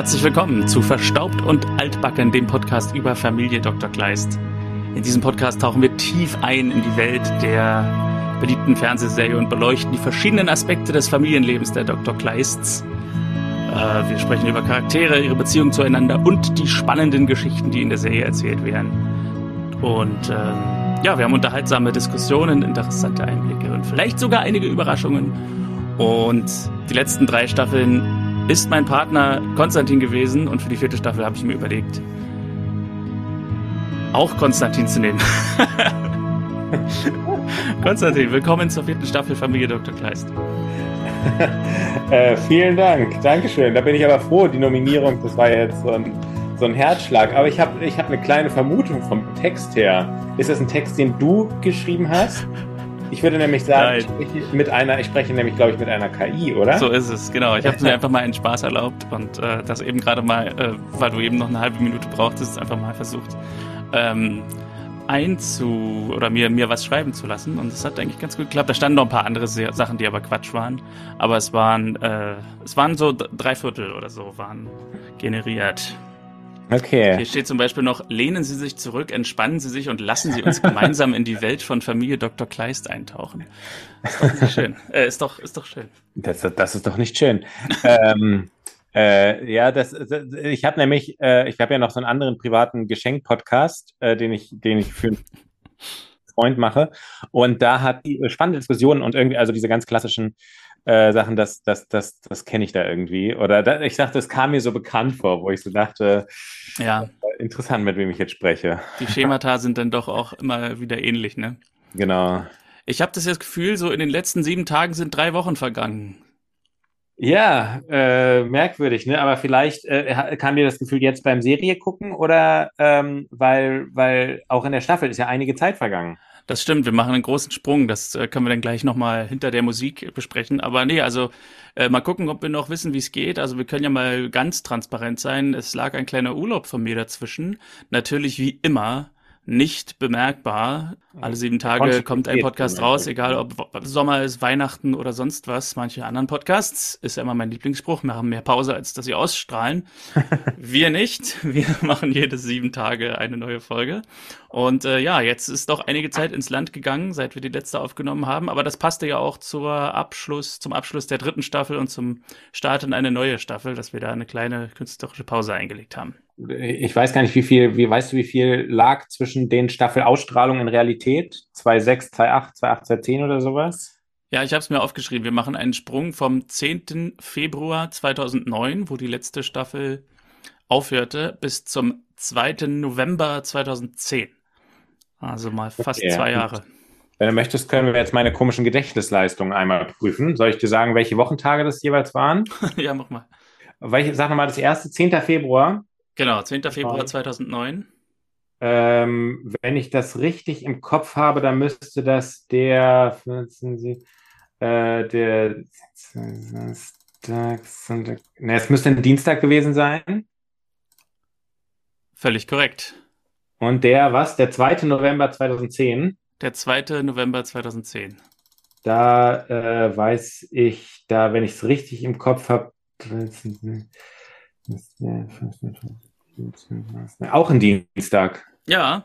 Herzlich willkommen zu Verstaubt und Altbacken, dem Podcast über Familie Dr. Kleist. In diesem Podcast tauchen wir tief ein in die Welt der beliebten Fernsehserie und beleuchten die verschiedenen Aspekte des Familienlebens der Dr. Kleists. Äh, wir sprechen über Charaktere, ihre Beziehung zueinander und die spannenden Geschichten, die in der Serie erzählt werden. Und ähm, ja, wir haben unterhaltsame Diskussionen, interessante Einblicke und vielleicht sogar einige Überraschungen. Und die letzten drei Staffeln ist mein Partner Konstantin gewesen und für die vierte Staffel habe ich mir überlegt, auch Konstantin zu nehmen. Konstantin, willkommen zur vierten Staffel Familie Dr. Kleist. äh, vielen Dank, Dankeschön. Da bin ich aber froh, die Nominierung, das war jetzt so ein, so ein Herzschlag. Aber ich habe ich hab eine kleine Vermutung vom Text her. Ist das ein Text, den du geschrieben hast? Ich würde nämlich sagen, ich spreche mit einer, ich spreche nämlich, glaube ich, mit einer KI, oder? So ist es, genau. Ich habe mir einfach mal einen Spaß erlaubt und äh, das eben gerade mal, äh, weil du eben noch eine halbe Minute brauchtest, einfach mal versucht, ähm, einzu oder mir, mir was schreiben zu lassen. Und es hat eigentlich ganz gut geklappt. Da standen noch ein paar andere Sachen, die aber Quatsch waren. Aber es waren, äh, es waren so drei Viertel oder so waren generiert. Okay. Hier steht zum Beispiel noch, lehnen Sie sich zurück, entspannen Sie sich und lassen Sie uns gemeinsam in die Welt von Familie Dr. Kleist eintauchen. Ist doch nicht schön. Äh, ist, doch, ist doch schön. Das, das ist doch nicht schön. ähm, äh, ja, das, das ich habe nämlich, äh, ich habe ja noch so einen anderen privaten Geschenk-Podcast, äh, den ich, den ich für einen Freund mache. Und da hat die spannende Diskussionen und irgendwie, also diese ganz klassischen äh, Sachen, das, das, das, das kenne ich da irgendwie. Oder da, ich dachte, das kam mir so bekannt vor, wo ich so dachte, ja. interessant, mit wem ich jetzt spreche. Die Schemata sind dann doch auch immer wieder ähnlich, ne? Genau. Ich habe das Gefühl, so in den letzten sieben Tagen sind drei Wochen vergangen. Ja, äh, merkwürdig, ne? Aber vielleicht äh, kam dir das Gefühl jetzt beim Serie gucken oder ähm, weil, weil auch in der Staffel ist ja einige Zeit vergangen. Das stimmt, wir machen einen großen Sprung. Das äh, können wir dann gleich nochmal hinter der Musik besprechen. Aber nee, also äh, mal gucken, ob wir noch wissen, wie es geht. Also wir können ja mal ganz transparent sein. Es lag ein kleiner Urlaub von mir dazwischen. Natürlich wie immer nicht bemerkbar. Alle sieben Tage kommt ein Podcast raus, egal ob Sommer ist, Weihnachten oder sonst was. Manche anderen Podcasts, ist ja immer mein Lieblingsspruch, machen mehr Pause, als dass sie ausstrahlen. Wir nicht. Wir machen jede sieben Tage eine neue Folge. Und äh, ja, jetzt ist doch einige Zeit ins Land gegangen, seit wir die letzte aufgenommen haben. Aber das passte ja auch zur Abschluss, zum Abschluss der dritten Staffel und zum Start in eine neue Staffel, dass wir da eine kleine künstlerische Pause eingelegt haben ich weiß gar nicht, wie viel, wie weißt du, wie viel lag zwischen den Staffelausstrahlungen in Realität? 2,6, 2,8, 2,8, 2,10 oder sowas? Ja, ich habe es mir aufgeschrieben. Wir machen einen Sprung vom 10. Februar 2009, wo die letzte Staffel aufhörte, bis zum 2. November 2010. Also mal fast okay. zwei Jahre. Wenn du möchtest, können wir jetzt meine komischen Gedächtnisleistungen einmal prüfen. Soll ich dir sagen, welche Wochentage das jeweils waren? ja, mach mal. Welche, sag nochmal, das erste, 10. Februar. Genau, 10. Februar 2009. Ähm, wenn ich das richtig im Kopf habe, dann müsste das der, Sie, äh, der Samstag, Sonntag, ne, es müsste ein Dienstag gewesen sein. Völlig korrekt. Und der, was? Der 2. November 2010? Der 2. November 2010. Da äh, weiß ich, da, wenn ich es richtig im Kopf habe, auch ein Dienstag. Ja.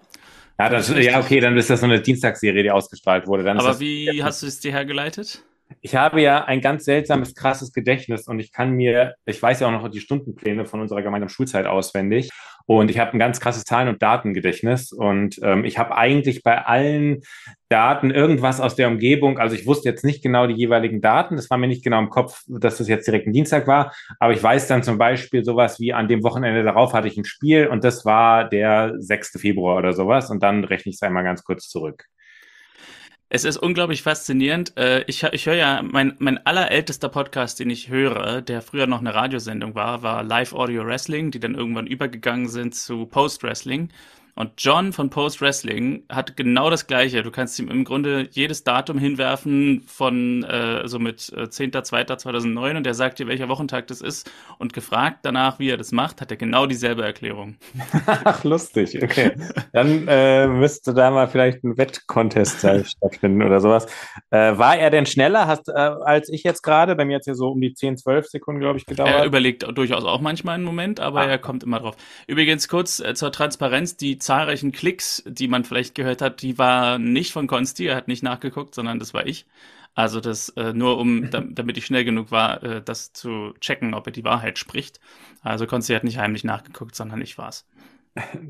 Ja, das, ja, okay, dann ist das so eine Dienstagsserie, die ausgestrahlt wurde. Dann Aber wie hast du es dir hergeleitet? Ich habe ja ein ganz seltsames, krasses Gedächtnis und ich kann mir, ich weiß ja auch noch die Stundenpläne von unserer gemeinsamen Schulzeit auswendig und ich habe ein ganz krasses Zahlen- und Datengedächtnis und ähm, ich habe eigentlich bei allen Daten irgendwas aus der Umgebung, also ich wusste jetzt nicht genau die jeweiligen Daten, das war mir nicht genau im Kopf, dass das jetzt direkt ein Dienstag war, aber ich weiß dann zum Beispiel sowas wie an dem Wochenende darauf hatte ich ein Spiel und das war der 6. Februar oder sowas und dann rechne ich es einmal ganz kurz zurück. Es ist unglaublich faszinierend. Äh, ich, ich höre ja, mein, mein allerältester Podcast, den ich höre, der früher noch eine Radiosendung war, war Live Audio Wrestling, die dann irgendwann übergegangen sind zu Post Wrestling. Und John von Post Wrestling hat genau das Gleiche. Du kannst ihm im Grunde jedes Datum hinwerfen von äh, so mit äh, 10.2.2009 und er sagt dir, welcher Wochentag das ist. Und gefragt danach, wie er das macht, hat er genau dieselbe Erklärung. Ach, lustig. Okay. Dann äh, müsste da mal vielleicht ein Wettcontest stattfinden oder sowas. Äh, war er denn schneller hast, äh, als ich jetzt gerade? Bei mir hat es ja so um die 10, 12 Sekunden, glaube ich, gedauert. Er überlegt durchaus auch manchmal einen Moment, aber ah. er kommt immer drauf. Übrigens kurz äh, zur Transparenz, die zahlreichen Klicks, die man vielleicht gehört hat, die war nicht von Konsti, er hat nicht nachgeguckt, sondern das war ich. Also das äh, nur um, damit ich schnell genug war, äh, das zu checken, ob er die Wahrheit spricht. Also Konsti hat nicht heimlich nachgeguckt, sondern ich war's.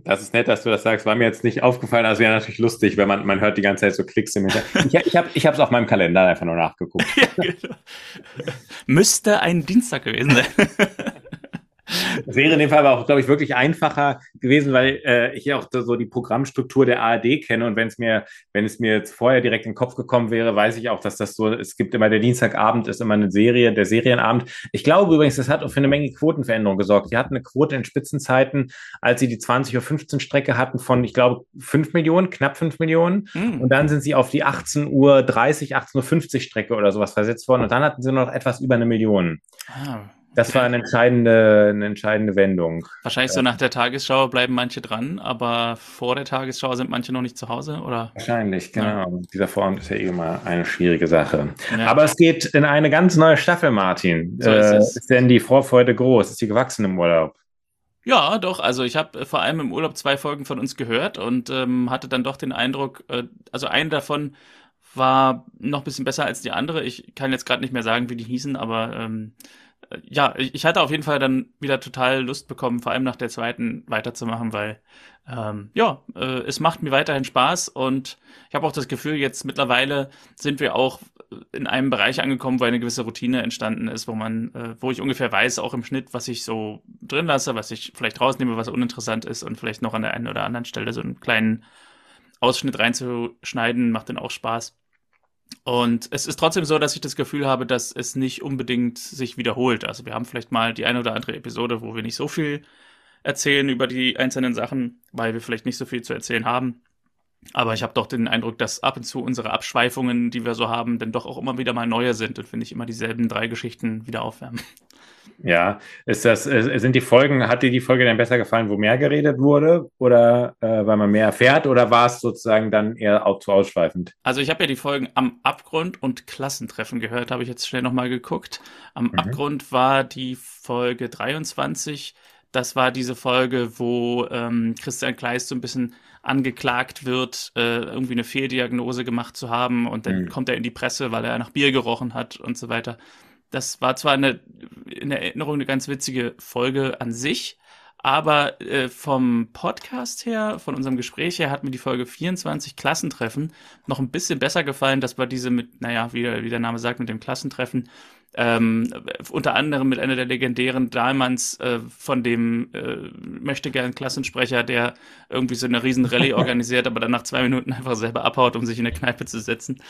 Das ist nett, dass du das sagst. War mir jetzt nicht aufgefallen. Also wäre natürlich lustig, wenn man, man hört die ganze Zeit so Klicks im Hintergrund. Ich, ich habe es ich auf meinem Kalender einfach nur nachgeguckt. ja, genau. Müsste ein Dienstag gewesen sein. Das wäre in dem Fall aber auch, glaube ich, wirklich einfacher gewesen, weil äh, ich auch so die Programmstruktur der ARD kenne und wenn es mir, wenn es mir jetzt vorher direkt in den Kopf gekommen wäre, weiß ich auch, dass das so, es gibt immer der Dienstagabend ist immer eine Serie, der Serienabend. Ich glaube übrigens, das hat auch für eine Menge Quotenveränderung gesorgt. Die hatten eine Quote in Spitzenzeiten, als sie die 20 Uhr 15 Strecke hatten von, ich glaube, 5 Millionen, knapp 5 Millionen. Mhm. Und dann sind sie auf die 18 Uhr 30, 18 Uhr 50 Strecke oder sowas versetzt worden und dann hatten sie nur noch etwas über eine Million. Ah. Das war eine entscheidende, eine entscheidende Wendung. Wahrscheinlich so nach der Tagesschau bleiben manche dran, aber vor der Tagesschau sind manche noch nicht zu Hause, oder? Wahrscheinlich, genau. Ja. Dieser Form ist ja eh immer eine schwierige Sache. Ja. Aber es geht in eine ganz neue Staffel, Martin. So ist, äh, ist denn die Vorfreude groß? Ist die gewachsen im Urlaub? Ja, doch. Also ich habe äh, vor allem im Urlaub zwei Folgen von uns gehört und ähm, hatte dann doch den Eindruck, äh, also einen davon war noch ein bisschen besser als die andere. Ich kann jetzt gerade nicht mehr sagen, wie die hießen, aber ähm, ja, ich hatte auf jeden Fall dann wieder total Lust bekommen, vor allem nach der zweiten weiterzumachen, weil ähm, ja, äh, es macht mir weiterhin Spaß und ich habe auch das Gefühl, jetzt mittlerweile sind wir auch in einem Bereich angekommen, wo eine gewisse Routine entstanden ist, wo man, äh, wo ich ungefähr weiß, auch im Schnitt, was ich so drin lasse, was ich vielleicht rausnehme, was uninteressant ist und vielleicht noch an der einen oder anderen Stelle so einen kleinen Ausschnitt reinzuschneiden, macht dann auch Spaß. Und es ist trotzdem so, dass ich das Gefühl habe, dass es nicht unbedingt sich wiederholt. Also wir haben vielleicht mal die eine oder andere Episode, wo wir nicht so viel erzählen über die einzelnen Sachen, weil wir vielleicht nicht so viel zu erzählen haben. Aber ich habe doch den Eindruck, dass ab und zu unsere Abschweifungen, die wir so haben, dann doch auch immer wieder mal neue sind und finde ich immer dieselben drei Geschichten wieder aufwärmen. Ja, ist das, sind die Folgen, hat dir die Folge denn besser gefallen, wo mehr geredet wurde oder äh, weil man mehr erfährt oder war es sozusagen dann eher auch zu ausschweifend? Also ich habe ja die Folgen am Abgrund und Klassentreffen gehört, habe ich jetzt schnell nochmal geguckt. Am mhm. Abgrund war die Folge 23. Das war diese Folge, wo ähm, Christian Kleist so ein bisschen angeklagt wird, äh, irgendwie eine Fehldiagnose gemacht zu haben und dann mhm. kommt er in die Presse, weil er nach Bier gerochen hat und so weiter. Das war zwar eine, in der Erinnerung eine ganz witzige Folge an sich, aber äh, vom Podcast her, von unserem Gespräch her, hat mir die Folge 24 Klassentreffen noch ein bisschen besser gefallen. Das war diese mit, naja, wie, wie der Name sagt, mit dem Klassentreffen, ähm, unter anderem mit einer der legendären Dahlmanns äh, von dem äh, möchte gern Klassensprecher, der irgendwie so eine riesen Rallye organisiert, aber dann nach zwei Minuten einfach selber abhaut, um sich in der Kneipe zu setzen.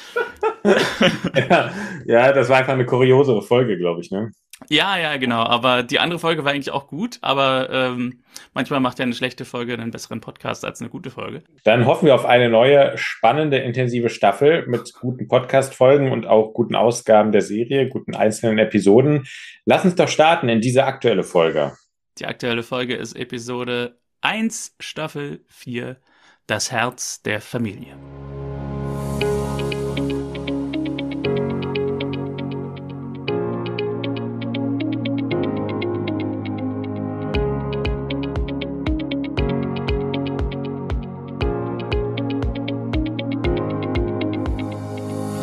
ja, ja, das war einfach eine kuriosere Folge, glaube ich, ne? Ja, ja, genau. Aber die andere Folge war eigentlich auch gut, aber ähm, manchmal macht ja eine schlechte Folge einen besseren Podcast als eine gute Folge. Dann hoffen wir auf eine neue, spannende, intensive Staffel mit guten Podcast-Folgen und auch guten Ausgaben der Serie, guten einzelnen Episoden. Lass uns doch starten in diese aktuelle Folge. Die aktuelle Folge ist Episode 1, Staffel 4, Das Herz der Familie.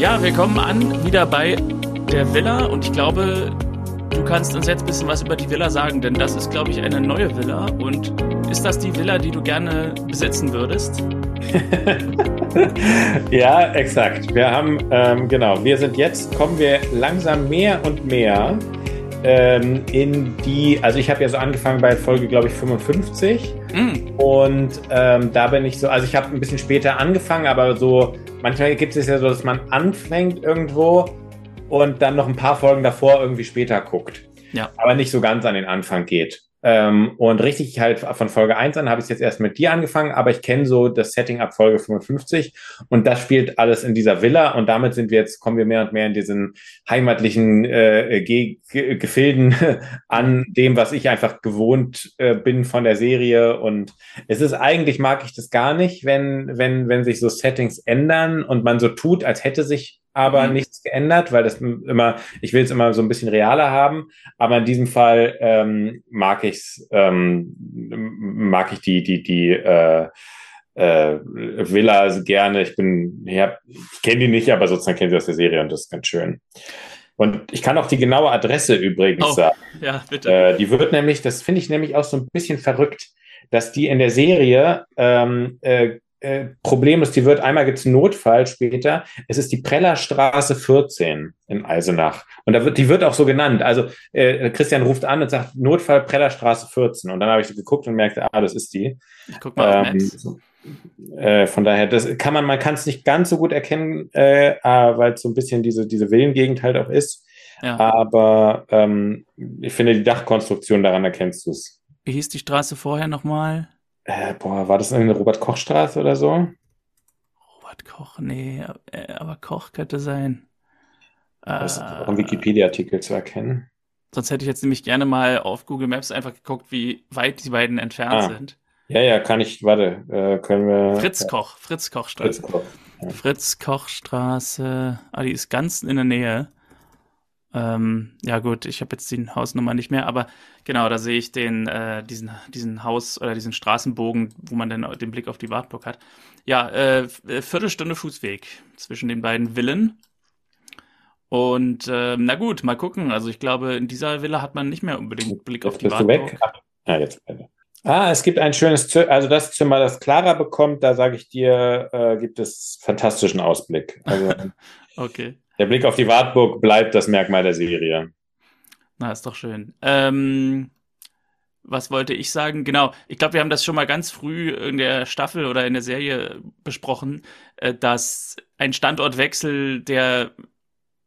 Ja, wir kommen an wieder bei der Villa und ich glaube, du kannst uns jetzt ein bisschen was über die Villa sagen, denn das ist, glaube ich, eine neue Villa. Und ist das die Villa, die du gerne besitzen würdest? ja, exakt. Wir haben, ähm, genau, wir sind jetzt, kommen wir langsam mehr und mehr ähm, in die, also ich habe ja so angefangen bei Folge, glaube ich, 55. Mm. Und ähm, da bin ich so, also ich habe ein bisschen später angefangen, aber so manchmal gibt es ja so, dass man anfängt irgendwo und dann noch ein paar Folgen davor irgendwie später guckt. Ja. Aber nicht so ganz an den Anfang geht. Ähm, und richtig halt von Folge 1 an habe ich jetzt erst mit dir angefangen, aber ich kenne so das Setting ab Folge 55 und das spielt alles in dieser Villa und damit sind wir jetzt, kommen wir mehr und mehr in diesen heimatlichen äh, Ge Ge Gefilden an dem, was ich einfach gewohnt äh, bin von der Serie und es ist eigentlich, mag ich das gar nicht, wenn, wenn, wenn sich so Settings ändern und man so tut, als hätte sich aber mhm. nichts geändert, weil das immer, ich will es immer so ein bisschen realer haben, aber in diesem Fall ähm, mag ich's, ähm, mag ich die, die, die äh, äh, Villa gerne. Ich bin, ja, ich kenne die nicht, aber sozusagen kenne sie aus der Serie und das ist ganz schön. Und ich kann auch die genaue Adresse übrigens oh, sagen. Ja, bitte. Äh, die wird nämlich, das finde ich nämlich auch so ein bisschen verrückt, dass die in der Serie ähm, äh, äh, Problem ist, die wird einmal gibt es einen Notfall später. Es ist die Prellerstraße 14 in Eisenach. Und da wird, die wird auch so genannt. Also äh, Christian ruft an und sagt Notfall Prellerstraße 14. Und dann habe ich geguckt und merkte, ah, das ist die. Ich guck mal ähm, äh, von daher, das kann man, man kann es nicht ganz so gut erkennen, äh, ah, weil es so ein bisschen diese, diese Villengegend halt auch ist. Ja. Aber ähm, ich finde, die Dachkonstruktion daran erkennst du es. Wie hieß die Straße vorher nochmal? Äh, boah, war das eine Robert-Koch-Straße oder so? Robert Koch, nee, äh, aber Koch könnte sein. Das ist auch im Wikipedia-Artikel zu erkennen. Sonst hätte ich jetzt nämlich gerne mal auf Google Maps einfach geguckt, wie weit die beiden entfernt ah. sind. Ja, ja, kann ich, warte, äh, können wir. Fritz Koch, Fritz Koch Straße. Fritz Koch, ja. Fritz Koch Straße, ah, die ist ganz in der Nähe. Ähm, ja gut, ich habe jetzt die Hausnummer nicht mehr, aber genau, da sehe ich den, äh, diesen, diesen Haus- oder diesen Straßenbogen, wo man dann den Blick auf die Wartburg hat. Ja, äh, äh, Viertelstunde Fußweg zwischen den beiden Villen. Und äh, na gut, mal gucken. Also ich glaube, in dieser Villa hat man nicht mehr unbedingt Blick jetzt auf die bist Wartburg. Du weg? Ah, jetzt. Ah, es gibt ein schönes Zimmer, also das Zimmer, das Clara bekommt, da sage ich dir, äh, gibt es fantastischen Ausblick. Also, okay. Der Blick auf die Wartburg bleibt das Merkmal der Serie. Na, ist doch schön. Ähm, was wollte ich sagen? Genau, ich glaube, wir haben das schon mal ganz früh in der Staffel oder in der Serie besprochen, äh, dass ein Standortwechsel, der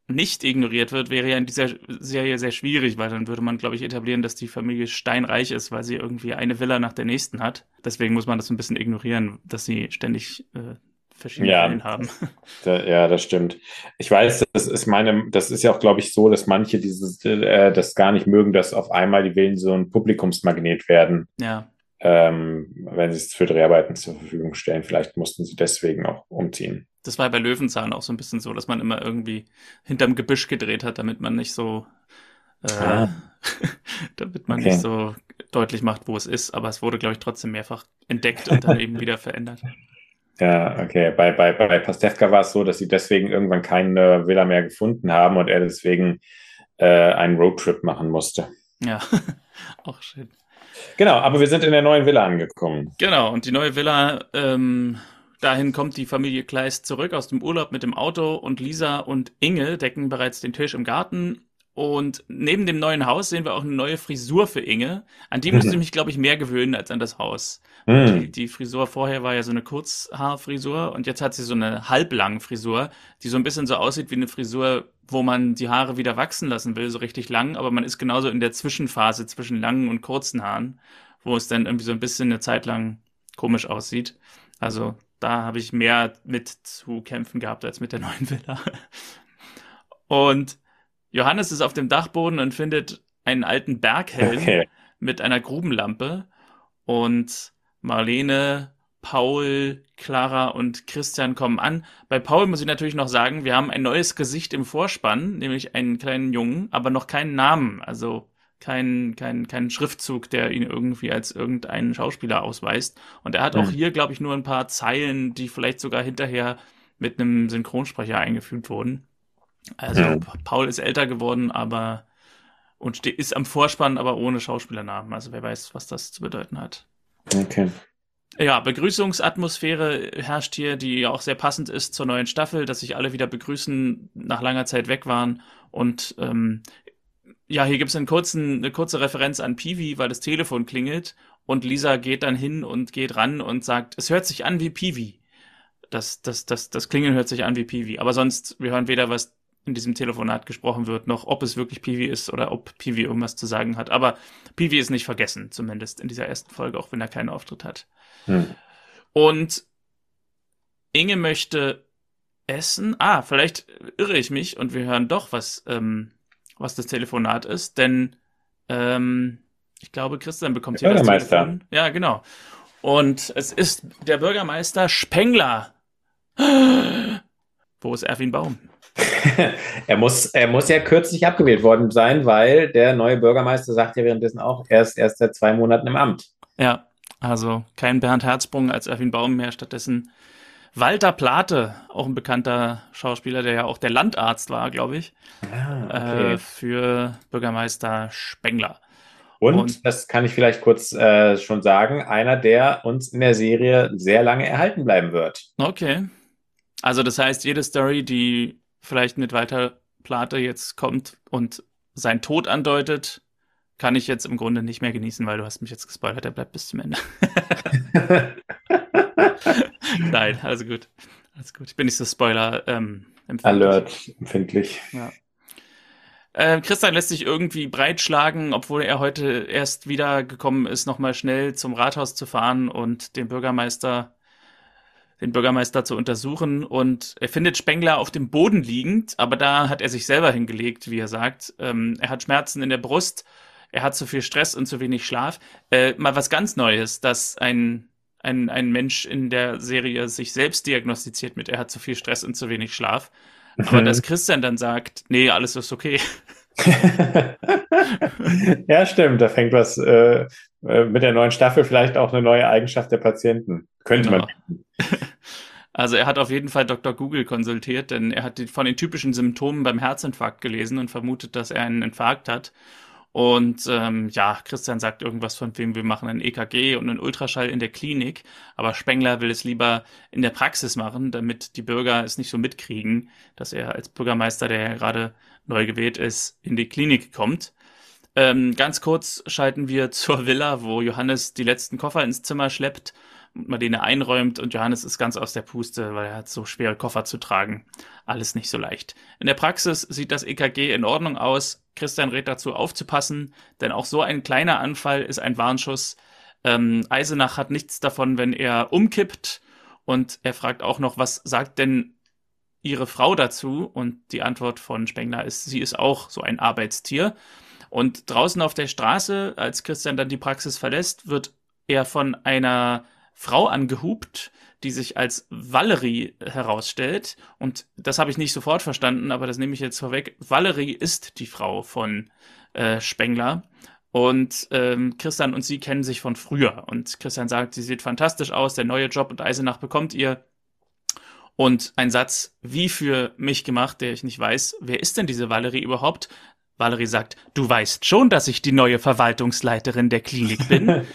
nicht ignoriert wird, wäre ja in dieser Serie sehr schwierig, weil dann würde man, glaube ich, etablieren, dass die Familie steinreich ist, weil sie irgendwie eine Villa nach der nächsten hat. Deswegen muss man das ein bisschen ignorieren, dass sie ständig äh, verschiedene ja, Wellen haben. Da, ja, das stimmt. Ich weiß, das ist meine, das ist ja auch, glaube ich, so, dass manche dieses, äh, das gar nicht mögen, dass auf einmal die Villen so ein Publikumsmagnet werden. Ja. Ähm, wenn sie es für Dreharbeiten zur Verfügung stellen. Vielleicht mussten sie deswegen auch umziehen. Das war bei Löwenzahn auch so ein bisschen so, dass man immer irgendwie hinterm Gebüsch gedreht hat, damit man nicht so äh, ah. damit man okay. nicht so deutlich macht, wo es ist. Aber es wurde, glaube ich, trotzdem mehrfach entdeckt und dann eben wieder verändert. Ja, okay. Bei, bei, bei Pastewka war es so, dass sie deswegen irgendwann keine Villa mehr gefunden haben und er deswegen äh, einen Roadtrip machen musste. Ja, auch schön. Genau, aber wir sind in der neuen Villa angekommen. Genau, und die neue Villa, ähm, dahin kommt die Familie Kleist zurück aus dem Urlaub mit dem Auto und Lisa und Inge decken bereits den Tisch im Garten und neben dem neuen Haus sehen wir auch eine neue Frisur für Inge. An die musste ich mich, glaube ich, mehr gewöhnen als an das Haus. Mhm. Die, die, Frisur vorher war ja so eine Kurzhaarfrisur und jetzt hat sie so eine halblange Frisur, die so ein bisschen so aussieht wie eine Frisur, wo man die Haare wieder wachsen lassen will, so richtig lang, aber man ist genauso in der Zwischenphase zwischen langen und kurzen Haaren, wo es dann irgendwie so ein bisschen eine Zeit lang komisch aussieht. Also da habe ich mehr mit zu kämpfen gehabt als mit der neuen Villa. Und Johannes ist auf dem Dachboden und findet einen alten Berghelm okay. mit einer Grubenlampe. Und Marlene, Paul, Clara und Christian kommen an. Bei Paul muss ich natürlich noch sagen, wir haben ein neues Gesicht im Vorspann, nämlich einen kleinen Jungen, aber noch keinen Namen. Also keinen kein, kein Schriftzug, der ihn irgendwie als irgendeinen Schauspieler ausweist. Und er hat mhm. auch hier, glaube ich, nur ein paar Zeilen, die vielleicht sogar hinterher mit einem Synchronsprecher eingefügt wurden. Also ja. Paul ist älter geworden, aber und ist am Vorspann, aber ohne Schauspielernamen. Also wer weiß, was das zu bedeuten hat. Okay. Ja, Begrüßungsatmosphäre herrscht hier, die ja auch sehr passend ist zur neuen Staffel, dass sich alle wieder begrüßen, nach langer Zeit weg waren. Und ähm, ja, hier gibt es eine kurze Referenz an Peewee, weil das Telefon klingelt und Lisa geht dann hin und geht ran und sagt, es hört sich an wie Peewee. Das, das, das, das Klingeln hört sich an wie Peewee. Aber sonst, wir hören weder was in diesem Telefonat gesprochen wird, noch ob es wirklich Piwi ist oder ob Piwi irgendwas zu sagen hat. Aber Piwi ist nicht vergessen, zumindest in dieser ersten Folge, auch wenn er keinen Auftritt hat. Hm. Und Inge möchte essen. Ah, vielleicht irre ich mich und wir hören doch, was, ähm, was das Telefonat ist, denn ähm, ich glaube, Christian bekommt der hier das Telefon. Ja, genau. Und es ist der Bürgermeister Spengler. Wo ist Erwin Baum? er, muss, er muss ja kürzlich abgewählt worden sein, weil der neue Bürgermeister sagt ja währenddessen auch, er ist erst seit zwei Monaten im Amt. Ja, also kein Bernd Herzbrung als Erwin Baum mehr, stattdessen Walter Plate, auch ein bekannter Schauspieler, der ja auch der Landarzt war, glaube ich, ah, okay. äh, für Bürgermeister Spengler. Und, und, das kann ich vielleicht kurz äh, schon sagen, einer, der uns in der Serie sehr lange erhalten bleiben wird. Okay. Also das heißt, jede Story, die vielleicht mit Walter Plate jetzt kommt und sein Tod andeutet, kann ich jetzt im Grunde nicht mehr genießen, weil du hast mich jetzt gespoilert, er bleibt bis zum Ende. Nein, also gut. Alles gut. Ich bin nicht so Spoiler ähm, empfindlich. Alert empfindlich. Ja. Äh, Christian lässt sich irgendwie breitschlagen, obwohl er heute erst wieder gekommen ist, nochmal schnell zum Rathaus zu fahren und den Bürgermeister den Bürgermeister zu untersuchen und er findet Spengler auf dem Boden liegend, aber da hat er sich selber hingelegt, wie er sagt. Ähm, er hat Schmerzen in der Brust, er hat zu viel Stress und zu wenig Schlaf. Äh, mal was ganz Neues, dass ein, ein, ein Mensch in der Serie sich selbst diagnostiziert mit, er hat zu viel Stress und zu wenig Schlaf. Aber dass Christian dann sagt, nee, alles ist okay. ja, stimmt. Da fängt was äh, äh, mit der neuen Staffel vielleicht auch eine neue Eigenschaft der Patienten. Könnte genau. man. Also er hat auf jeden Fall Dr. Google konsultiert, denn er hat von den typischen Symptomen beim Herzinfarkt gelesen und vermutet, dass er einen Infarkt hat. Und ähm, ja, Christian sagt irgendwas von wem, wir machen ein EKG und einen Ultraschall in der Klinik, aber Spengler will es lieber in der Praxis machen, damit die Bürger es nicht so mitkriegen, dass er als Bürgermeister, der ja gerade neu gewählt ist, in die Klinik kommt. Ähm, ganz kurz schalten wir zur Villa, wo Johannes die letzten Koffer ins Zimmer schleppt Marlene einräumt und Johannes ist ganz aus der Puste, weil er hat so schwere Koffer zu tragen. Alles nicht so leicht. In der Praxis sieht das EKG in Ordnung aus. Christian rät dazu aufzupassen, denn auch so ein kleiner Anfall ist ein Warnschuss. Ähm, Eisenach hat nichts davon, wenn er umkippt und er fragt auch noch, was sagt denn ihre Frau dazu? Und die Antwort von Spengler ist, sie ist auch so ein Arbeitstier. Und draußen auf der Straße, als Christian dann die Praxis verlässt, wird er von einer Frau angehupt, die sich als Valerie herausstellt. Und das habe ich nicht sofort verstanden, aber das nehme ich jetzt vorweg. Valerie ist die Frau von äh, Spengler. Und ähm, Christian und sie kennen sich von früher. Und Christian sagt, sie sieht fantastisch aus, der neue Job und Eisenach bekommt ihr. Und ein Satz, wie für mich gemacht, der ich nicht weiß, wer ist denn diese Valerie überhaupt? Valerie sagt, du weißt schon, dass ich die neue Verwaltungsleiterin der Klinik bin.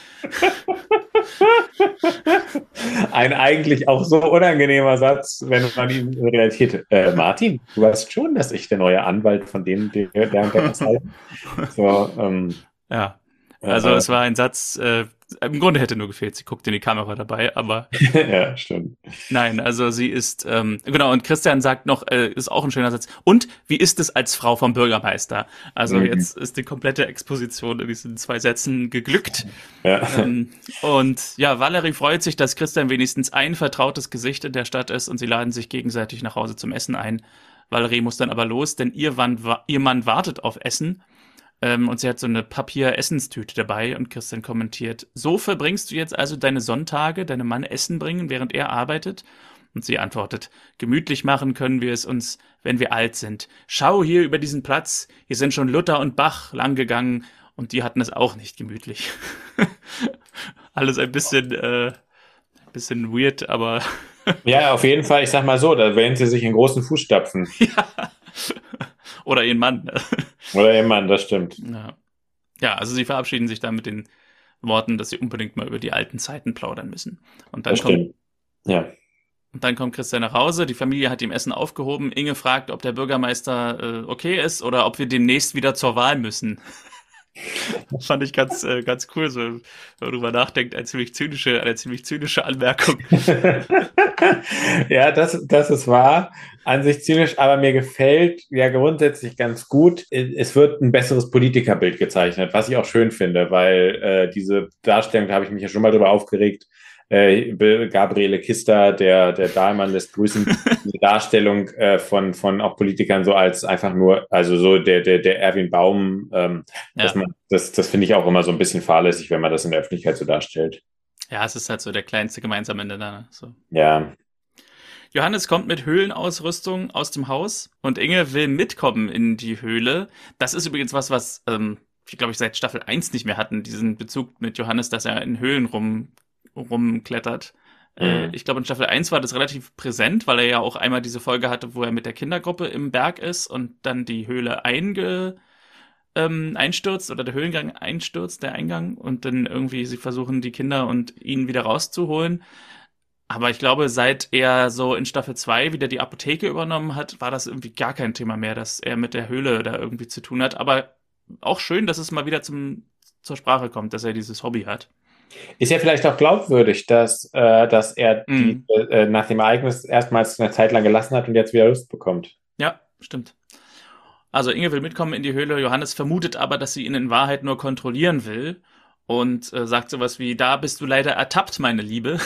Ein eigentlich auch so unangenehmer Satz, wenn man ihn realisiert. Äh, Martin, du weißt schon, dass ich der neue Anwalt von denen, der, der, der so, ähm, Ja. Also es war ein Satz, äh, im Grunde hätte nur gefehlt, sie guckt in die Kamera dabei, aber. ja, stimmt. Nein, also sie ist, ähm, genau, und Christian sagt noch, äh, ist auch ein schöner Satz. Und wie ist es als Frau vom Bürgermeister? Also mhm. jetzt ist die komplette Exposition in diesen zwei Sätzen geglückt. Ja. Ähm, und ja, Valerie freut sich, dass Christian wenigstens ein vertrautes Gesicht in der Stadt ist und sie laden sich gegenseitig nach Hause zum Essen ein. Valerie muss dann aber los, denn ihr, Mann, ihr Mann wartet auf Essen ähm, und sie hat so eine Papier-Essenstüte dabei und Christian kommentiert, so verbringst du jetzt also deine Sonntage, deinem Mann Essen bringen, während er arbeitet? Und sie antwortet, gemütlich machen können wir es uns, wenn wir alt sind. Schau hier über diesen Platz, hier sind schon Luther und Bach langgegangen und die hatten es auch nicht gemütlich. Alles ein bisschen, äh, ein bisschen weird, aber. ja, auf jeden Fall, ich sag mal so, da wählen sie sich in großen Fußstapfen. ja. Oder ihren Mann. Oder Mann, das stimmt. Ja. ja, also sie verabschieden sich dann mit den Worten, dass sie unbedingt mal über die alten Zeiten plaudern müssen. Und dann das kommt, stimmt. Ja. Und dann kommt Christian nach Hause, die Familie hat ihm Essen aufgehoben. Inge fragt, ob der Bürgermeister äh, okay ist oder ob wir demnächst wieder zur Wahl müssen. Fand ich ganz, äh, ganz cool, so, wenn man drüber nachdenkt, eine ziemlich zynische, eine ziemlich zynische Anmerkung. ja, das, das ist wahr. An sich zynisch, aber mir gefällt ja grundsätzlich ganz gut. Es wird ein besseres Politikerbild gezeichnet, was ich auch schön finde, weil äh, diese Darstellung, da habe ich mich ja schon mal drüber aufgeregt, äh, Gabriele Kister, der, der Dahlmann lässt grüßen, die Darstellung äh, von, von auch Politikern so als einfach nur, also so der, der, der Erwin Baum, ähm, ja. dass man, das, das finde ich auch immer so ein bisschen fahrlässig, wenn man das in der Öffentlichkeit so darstellt. Ja, es ist halt so der kleinste gemeinsame Nenner. Ne? So. Ja. Johannes kommt mit Höhlenausrüstung aus dem Haus und Inge will mitkommen in die Höhle. Das ist übrigens was, was ähm, ich glaube ich seit Staffel 1 nicht mehr hatten, diesen Bezug mit Johannes, dass er in Höhlen rum rumklettert. Äh, mhm. Ich glaube, in Staffel 1 war das relativ präsent, weil er ja auch einmal diese Folge hatte, wo er mit der Kindergruppe im Berg ist und dann die Höhle einge, ähm, einstürzt oder der Höhlengang einstürzt, der Eingang, und dann irgendwie sie versuchen, die Kinder und ihn wieder rauszuholen. Aber ich glaube, seit er so in Staffel 2 wieder die Apotheke übernommen hat, war das irgendwie gar kein Thema mehr, dass er mit der Höhle da irgendwie zu tun hat. Aber auch schön, dass es mal wieder zum, zur Sprache kommt, dass er dieses Hobby hat. Ist ja vielleicht auch glaubwürdig, dass, äh, dass er mhm. die, äh, nach dem Ereignis erstmals eine Zeit lang gelassen hat und jetzt wieder Lust bekommt. Ja, stimmt. Also Inge will mitkommen in die Höhle, Johannes vermutet aber, dass sie ihn in Wahrheit nur kontrollieren will und äh, sagt sowas wie, da bist du leider ertappt, meine Liebe.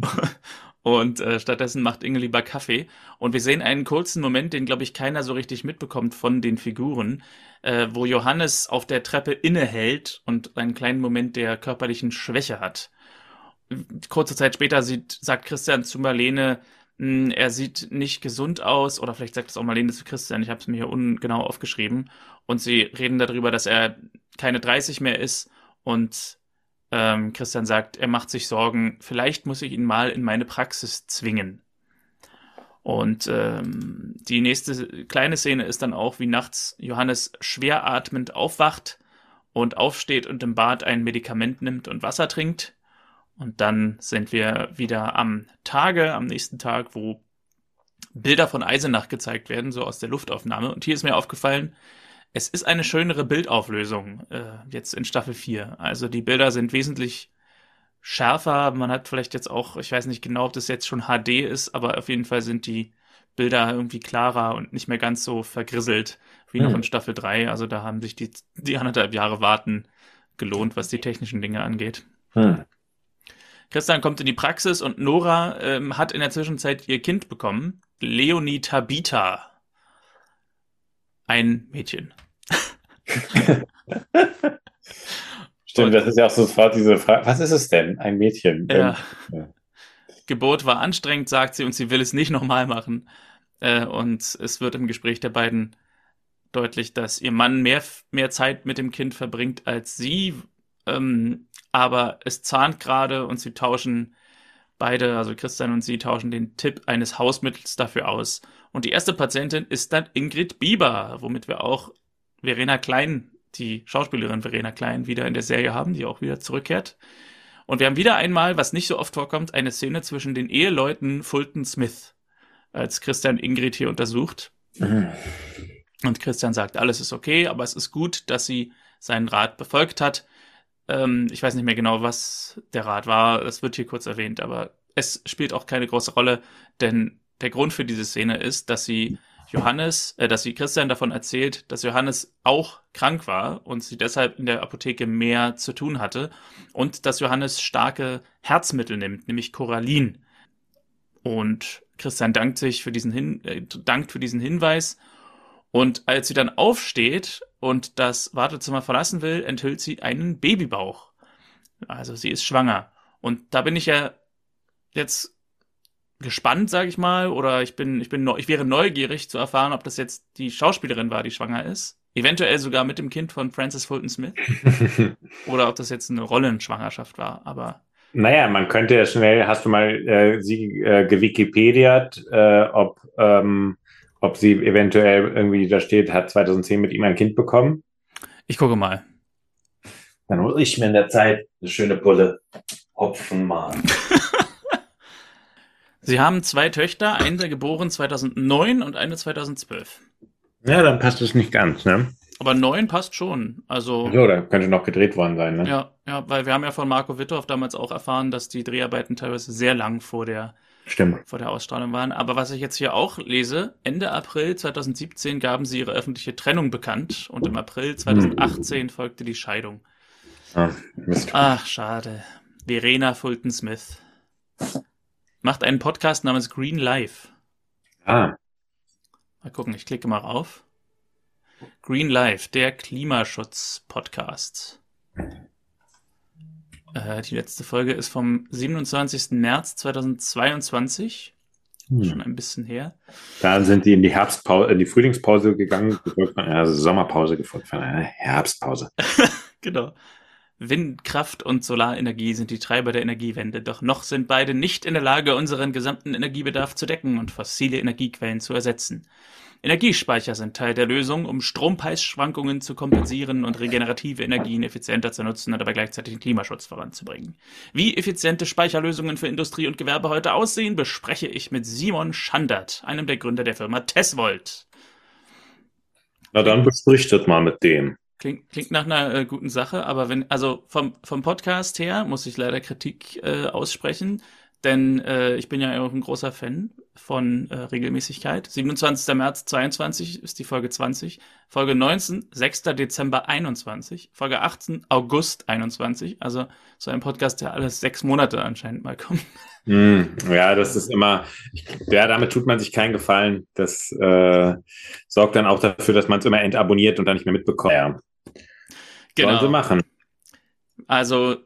und äh, stattdessen macht Inge lieber Kaffee. Und wir sehen einen kurzen Moment, den, glaube ich, keiner so richtig mitbekommt von den Figuren äh, wo Johannes auf der Treppe innehält und einen kleinen Moment der körperlichen Schwäche hat. Kurze Zeit später sieht, sagt Christian zu Marlene, hm, er sieht nicht gesund aus, oder vielleicht sagt es auch Marlene zu Christian, ich habe es mir hier ungenau aufgeschrieben. Und sie reden darüber, dass er keine 30 mehr ist und ähm, Christian sagt, er macht sich Sorgen, vielleicht muss ich ihn mal in meine Praxis zwingen. Und ähm, die nächste kleine Szene ist dann auch, wie nachts Johannes schwer atmend aufwacht und aufsteht und im Bad ein Medikament nimmt und Wasser trinkt. Und dann sind wir wieder am Tage, am nächsten Tag, wo Bilder von Eisenach gezeigt werden, so aus der Luftaufnahme. Und hier ist mir aufgefallen, es ist eine schönere Bildauflösung äh, jetzt in Staffel 4. Also die Bilder sind wesentlich schärfer. Man hat vielleicht jetzt auch, ich weiß nicht genau, ob das jetzt schon HD ist, aber auf jeden Fall sind die Bilder irgendwie klarer und nicht mehr ganz so vergrisselt wie hm. noch in Staffel 3. Also da haben sich die, die anderthalb Jahre Warten gelohnt, was die technischen Dinge angeht. Hm. Christian kommt in die Praxis und Nora ähm, hat in der Zwischenzeit ihr Kind bekommen. Leonie Tabita. Ein Mädchen. Stimmt, das ist ja auch sofort diese Frage, was ist es denn, ein Mädchen? Ja. ja. Geburt war anstrengend, sagt sie, und sie will es nicht nochmal machen. Äh, und es wird im Gespräch der beiden deutlich, dass ihr Mann mehr, mehr Zeit mit dem Kind verbringt als sie. Ähm, aber es zahnt gerade und sie tauschen beide, also Christian und sie, tauschen den Tipp eines Hausmittels dafür aus. Und die erste Patientin ist dann Ingrid Bieber, womit wir auch Verena Klein die Schauspielerin Verena Klein wieder in der Serie haben, die auch wieder zurückkehrt. Und wir haben wieder einmal, was nicht so oft vorkommt, eine Szene zwischen den Eheleuten Fulton Smith, als Christian Ingrid hier untersucht. Mhm. Und Christian sagt, alles ist okay, aber es ist gut, dass sie seinen Rat befolgt hat. Ähm, ich weiß nicht mehr genau, was der Rat war. Das wird hier kurz erwähnt, aber es spielt auch keine große Rolle, denn der Grund für diese Szene ist, dass sie Johannes, äh, dass sie Christian davon erzählt, dass Johannes auch krank war und sie deshalb in der Apotheke mehr zu tun hatte und dass Johannes starke Herzmittel nimmt, nämlich Corallin. Und Christian dankt sich für diesen Hin äh, dankt für diesen Hinweis und als sie dann aufsteht und das Wartezimmer verlassen will, enthüllt sie einen Babybauch. Also sie ist schwanger. Und da bin ich ja jetzt gespannt, sage ich mal, oder ich bin, ich bin, ich wäre neugierig zu erfahren, ob das jetzt die Schauspielerin war, die schwanger ist. Eventuell sogar mit dem Kind von Francis Fulton Smith. oder ob das jetzt eine Rollenschwangerschaft war, aber. Naja, man könnte ja schnell, hast du mal äh, sie äh, gewikipediert, äh, ob, ähm, ob sie eventuell irgendwie da steht, hat 2010 mit ihm ein Kind bekommen? Ich gucke mal. Dann muss ich mir in der Zeit eine schöne Pulle Hopfen machen. Sie haben zwei Töchter, eine geboren 2009 und eine 2012. Ja, dann passt es nicht ganz, ne? Aber neun passt schon. Also. So, da könnte noch gedreht worden sein, ne? Ja, ja, weil wir haben ja von Marco Wittorf damals auch erfahren, dass die Dreharbeiten teilweise sehr lang vor der, Stimmt. vor der Ausstrahlung waren. Aber was ich jetzt hier auch lese, Ende April 2017 gaben sie ihre öffentliche Trennung bekannt und im April 2018 folgte die Scheidung. Ah, Mist. Ach, schade. Verena Fulton Smith macht einen Podcast namens Green Life. Ah, Mal gucken, ich klicke mal rauf. Green Life, der Klimaschutz-Podcast. Äh, die letzte Folge ist vom 27. März 2022. Schon hm. ein bisschen her. da sind die in die Herbstpause, in die Frühlingspause gegangen, gefolgt von, also Sommerpause gefolgt von einer Herbstpause. Genau. Windkraft und Solarenergie sind die Treiber der Energiewende, doch noch sind beide nicht in der Lage, unseren gesamten Energiebedarf zu decken und fossile Energiequellen zu ersetzen. Energiespeicher sind Teil der Lösung, um Strompreisschwankungen zu kompensieren und regenerative Energien effizienter zu nutzen und dabei gleichzeitig den Klimaschutz voranzubringen. Wie effiziente Speicherlösungen für Industrie und Gewerbe heute aussehen, bespreche ich mit Simon Schandert, einem der Gründer der Firma Tesvolt. Na dann besprich das mal mit dem. Klingt, klingt nach einer äh, guten Sache, aber wenn, also vom, vom Podcast her muss ich leider Kritik äh, aussprechen, denn äh, ich bin ja auch ein großer Fan von äh, Regelmäßigkeit. 27. März 22 ist die Folge 20, Folge 19, 6. Dezember 21, Folge 18, August 21. Also so ein Podcast, der alles sechs Monate anscheinend mal kommt. Hm, ja, das ist immer, ja, damit tut man sich keinen Gefallen. Das äh, sorgt dann auch dafür, dass man es immer entabonniert und dann nicht mehr mitbekommt. Ja. Sollen sie machen. Also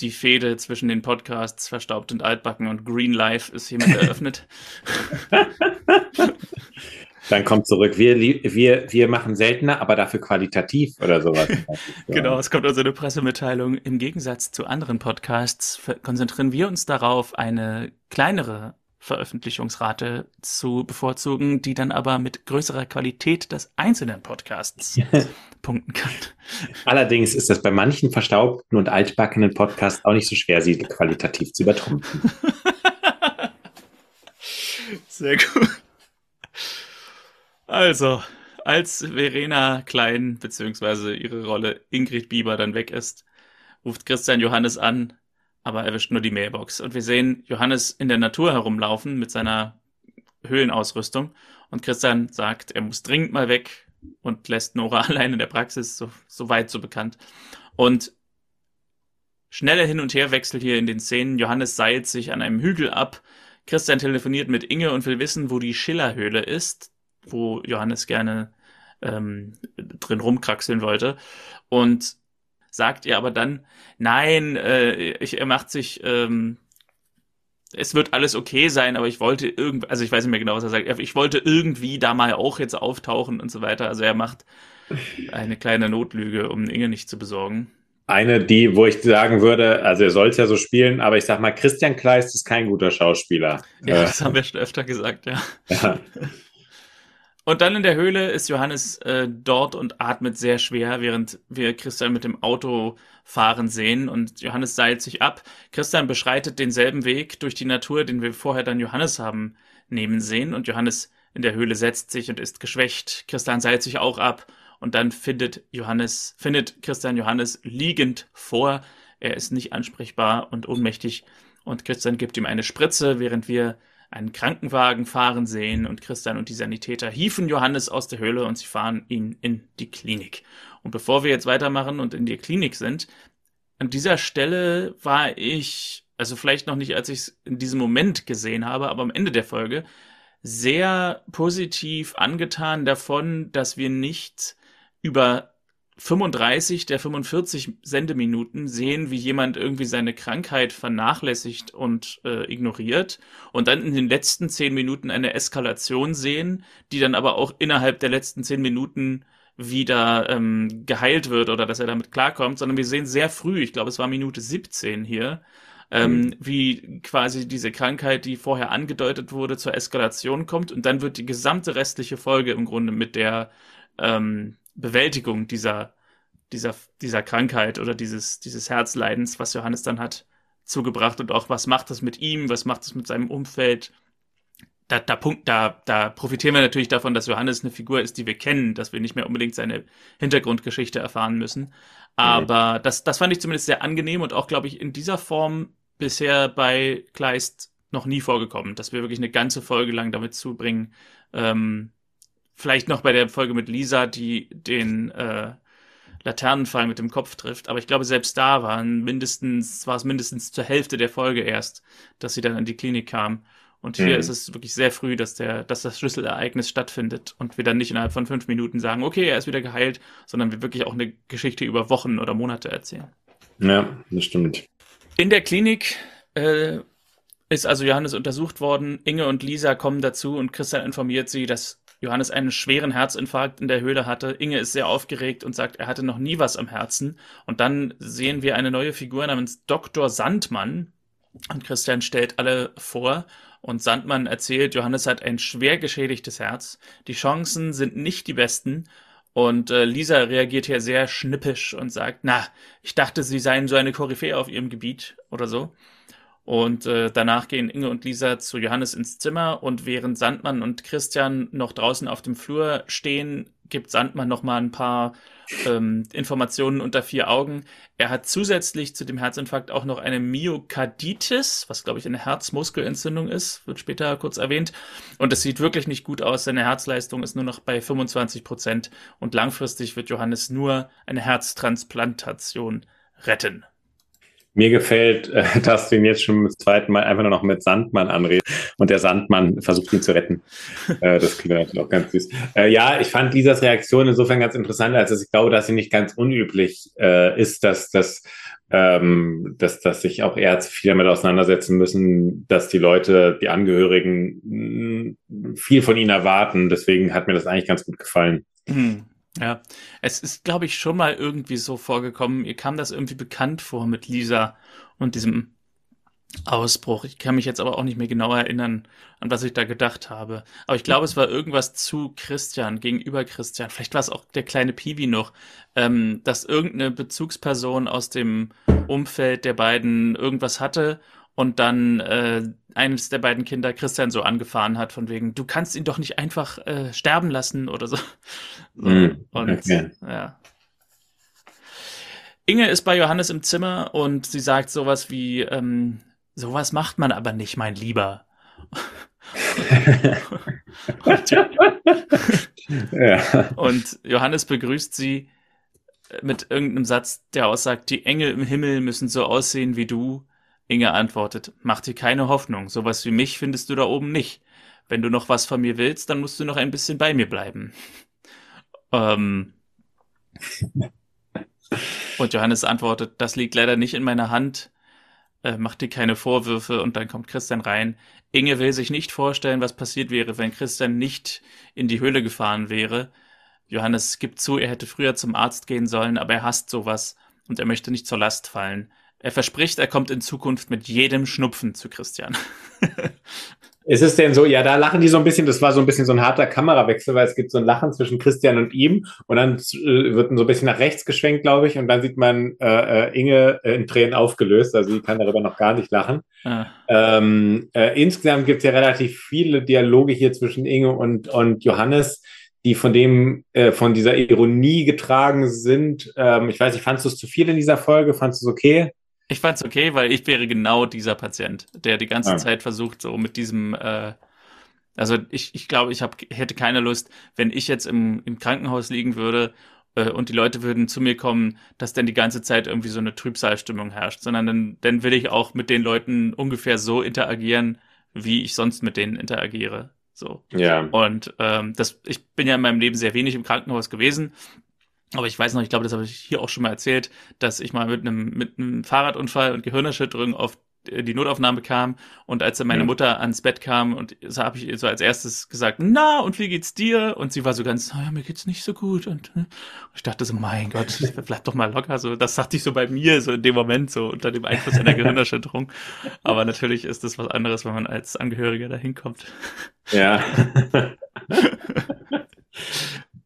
die Fehde zwischen den Podcasts Verstaubt und Altbacken und Green Life ist hiermit eröffnet. Dann kommt zurück. Wir, wir, wir machen seltener, aber dafür qualitativ oder sowas. Genau, es kommt also eine Pressemitteilung. Im Gegensatz zu anderen Podcasts konzentrieren wir uns darauf, eine kleinere Veröffentlichungsrate zu bevorzugen, die dann aber mit größerer Qualität des einzelnen Podcasts punkten kann. Allerdings ist das bei manchen verstaubten und altbackenen Podcasts auch nicht so schwer, sie qualitativ zu übertrumpfen. Sehr gut. Also, als Verena Klein beziehungsweise ihre Rolle Ingrid Bieber dann weg ist, ruft Christian Johannes an, aber erwischt nur die Mailbox. Und wir sehen Johannes in der Natur herumlaufen mit seiner Höhlenausrüstung. Und Christian sagt, er muss dringend mal weg und lässt Nora allein in der Praxis, so, so weit so bekannt. Und schneller Hin- und Herwechsel hier in den Szenen. Johannes seilt sich an einem Hügel ab. Christian telefoniert mit Inge und will wissen, wo die Schillerhöhle ist, wo Johannes gerne ähm, drin rumkraxeln wollte. Und sagt ihr aber dann, nein, äh, ich, er macht sich, ähm, es wird alles okay sein, aber ich wollte irgendwie, also ich weiß nicht mehr genau, was er sagt, ich wollte irgendwie da mal auch jetzt auftauchen und so weiter. Also er macht eine kleine Notlüge, um Inge nicht zu besorgen. Eine, die, wo ich sagen würde, also er soll es ja so spielen, aber ich sag mal, Christian Kleist ist kein guter Schauspieler. Ja, Äh, das haben wir schon öfter gesagt, ja. ja. Und dann in der Höhle ist Johannes äh, dort und atmet sehr schwer, während wir Christian mit dem Auto fahren sehen und Johannes seilt sich ab. Christian beschreitet denselben Weg durch die Natur, den wir vorher dann Johannes haben nehmen sehen und Johannes in der Höhle setzt sich und ist geschwächt. Christian seilt sich auch ab und dann findet Johannes, findet Christian Johannes liegend vor. Er ist nicht ansprechbar und ohnmächtig und Christian gibt ihm eine Spritze, während wir einen Krankenwagen fahren sehen und Christian und die Sanitäter hieven Johannes aus der Höhle und sie fahren ihn in die Klinik. Und bevor wir jetzt weitermachen und in die Klinik sind, an dieser Stelle war ich, also vielleicht noch nicht, als ich es in diesem Moment gesehen habe, aber am Ende der Folge, sehr positiv angetan davon, dass wir nicht über 35 der 45 Sendeminuten sehen, wie jemand irgendwie seine Krankheit vernachlässigt und äh, ignoriert und dann in den letzten 10 Minuten eine Eskalation sehen, die dann aber auch innerhalb der letzten 10 Minuten wieder ähm, geheilt wird oder dass er damit klarkommt, sondern wir sehen sehr früh, ich glaube es war Minute 17 hier, ähm, Mhm. wie quasi diese Krankheit, die vorher angedeutet wurde, zur Eskalation kommt und dann wird die gesamte restliche Folge im Grunde mit der ähm, Bewältigung dieser, dieser, dieser Krankheit oder dieses, dieses Herzleidens, was Johannes dann hat, zugebracht und auch was macht das mit ihm, was macht es mit seinem Umfeld. da, da, Punkt, da, da profitieren wir natürlich davon, dass Johannes eine Figur ist, die wir kennen, dass wir nicht mehr unbedingt seine Hintergrundgeschichte erfahren müssen. Aber mhm. das, das fand ich zumindest sehr angenehm und auch, glaube ich, in dieser Form bisher bei Kleist noch nie vorgekommen, dass wir wirklich eine ganze Folge lang damit zubringen. Ähm, vielleicht noch bei der Folge mit Lisa, die den äh, Laternenfall mit dem Kopf trifft. Aber ich glaube, selbst da waren mindestens, war es mindestens zur Hälfte der Folge erst, dass sie dann in die Klinik kam. Und hier mhm. ist es wirklich sehr früh, dass der, dass das Schlüsselereignis stattfindet und wir dann nicht innerhalb von fünf Minuten sagen, okay, er ist wieder geheilt, sondern wir wirklich auch eine Geschichte über Wochen oder Monate erzählen. Ja, das stimmt. In der Klinik äh, ist also Johannes untersucht worden. Inge und Lisa kommen dazu und Christian informiert sie, dass Johannes einen schweren Herzinfarkt in der Höhle hatte. Inge ist sehr aufgeregt und sagt, er hatte noch nie was am Herzen. Und dann sehen wir eine neue Figur namens Dr. Sandmann. Und Christian stellt alle vor. Und Sandmann erzählt, Johannes hat ein schwer geschädigtes Herz. Die Chancen sind nicht die besten. Und äh, Lisa reagiert hier sehr schnippisch und sagt, na, ich dachte, sie seien so eine Koryphäe auf ihrem Gebiet oder so. Und äh, danach gehen Inge und Lisa zu Johannes ins Zimmer und während Sandmann und Christian noch draußen auf dem Flur stehen, gibt Sandmann noch mal ein paar ähm, Informationen unter vier Augen. Er hat zusätzlich zu dem Herzinfarkt auch noch eine Myokarditis, was glaube ich eine Herzmuskelentzündung ist, wird später kurz erwähnt. Und es sieht wirklich nicht gut aus. Seine Herzleistung ist nur noch bei 25 Prozent und langfristig wird Johannes nur eine Herztransplantation retten. Mir gefällt, äh, dass du ihn jetzt schon zum zweiten Mal einfach nur noch mit Sandmann anredest und der Sandmann versucht ihn zu retten. äh, das klingt natürlich auch ganz süß. Äh, ja, ich fand Lisas Reaktion insofern ganz interessant, als dass ich glaube, dass sie nicht ganz unüblich ist, dass, dass, ähm, dass, dass sich auch Ärzte viel damit auseinandersetzen müssen, dass die Leute, die Angehörigen mm, viel von ihnen erwarten. Deswegen hat mir das eigentlich ganz gut gefallen. Mhm. Ja, es ist, glaube ich, schon mal irgendwie so vorgekommen. Ihr kam das irgendwie bekannt vor mit Lisa und diesem Ausbruch. Ich kann mich jetzt aber auch nicht mehr genau erinnern, an was ich da gedacht habe. Aber ich glaube, es war irgendwas zu Christian, gegenüber Christian. Vielleicht war es auch der kleine Piwi noch, ähm, dass irgendeine Bezugsperson aus dem Umfeld der beiden irgendwas hatte und dann äh, eines der beiden Kinder Christian so angefahren hat, von wegen, du kannst ihn doch nicht einfach äh, sterben lassen oder so. mm, und okay. ja. Inge ist bei Johannes im Zimmer und sie sagt sowas wie, ähm, sowas macht man aber nicht, mein Lieber. und, ja. und Johannes begrüßt sie mit irgendeinem Satz, der aussagt, die Engel im Himmel müssen so aussehen wie du, Inge antwortet, mach dir keine Hoffnung, sowas wie mich findest du da oben nicht. Wenn du noch was von mir willst, dann musst du noch ein bisschen bei mir bleiben. ähm, und Johannes antwortet, das liegt leider nicht in meiner Hand. Äh, mach dir keine Vorwürfe und dann kommt Christian rein. Inge will sich nicht vorstellen, was passiert wäre, wenn Christian nicht in die Höhle gefahren wäre. Johannes gibt zu, er hätte früher zum Arzt gehen sollen, aber er hasst sowas und er möchte nicht zur Last fallen. Er verspricht, er kommt in Zukunft mit jedem Schnupfen zu Christian. Ist es denn so, ja, da lachen die so ein bisschen, das war so ein bisschen so ein harter Kamerawechsel, weil es gibt so ein Lachen zwischen Christian und ihm und dann äh, wird so ein bisschen nach rechts geschwenkt, glaube ich, und dann sieht man äh, äh, Inge äh, in Tränen aufgelöst, also sie kann darüber noch gar nicht lachen. Ah. Ähm, äh, insgesamt gibt es ja relativ viele Dialoge hier zwischen Inge und, und Johannes, die von dem, äh, von dieser Ironie getragen sind. Ähm, ich weiß nicht, fandest du es zu viel in dieser Folge? Fandest du es okay? Ich fand's okay, weil ich wäre genau dieser Patient, der die ganze ja. Zeit versucht, so mit diesem, äh, also ich, ich glaube, ich hab, hätte keine Lust, wenn ich jetzt im, im Krankenhaus liegen würde äh, und die Leute würden zu mir kommen, dass dann die ganze Zeit irgendwie so eine Trübsalstimmung herrscht, sondern dann, dann will ich auch mit den Leuten ungefähr so interagieren, wie ich sonst mit denen interagiere. So. Ja. Und ähm, das, ich bin ja in meinem Leben sehr wenig im Krankenhaus gewesen aber ich weiß noch, ich glaube, das habe ich hier auch schon mal erzählt, dass ich mal mit einem, mit einem Fahrradunfall und Gehirnerschütterung auf die Notaufnahme kam und als dann meine Mutter ans Bett kam und so habe ich so als erstes gesagt, na und wie geht's dir? Und sie war so ganz, naja, mir geht's nicht so gut und, ne? und ich dachte so, mein Gott, bleib doch mal locker. So, das sagte ich so bei mir so in dem Moment so unter dem Einfluss einer Gehirnerschütterung. Aber natürlich ist das was anderes, wenn man als Angehöriger da hinkommt. Ja.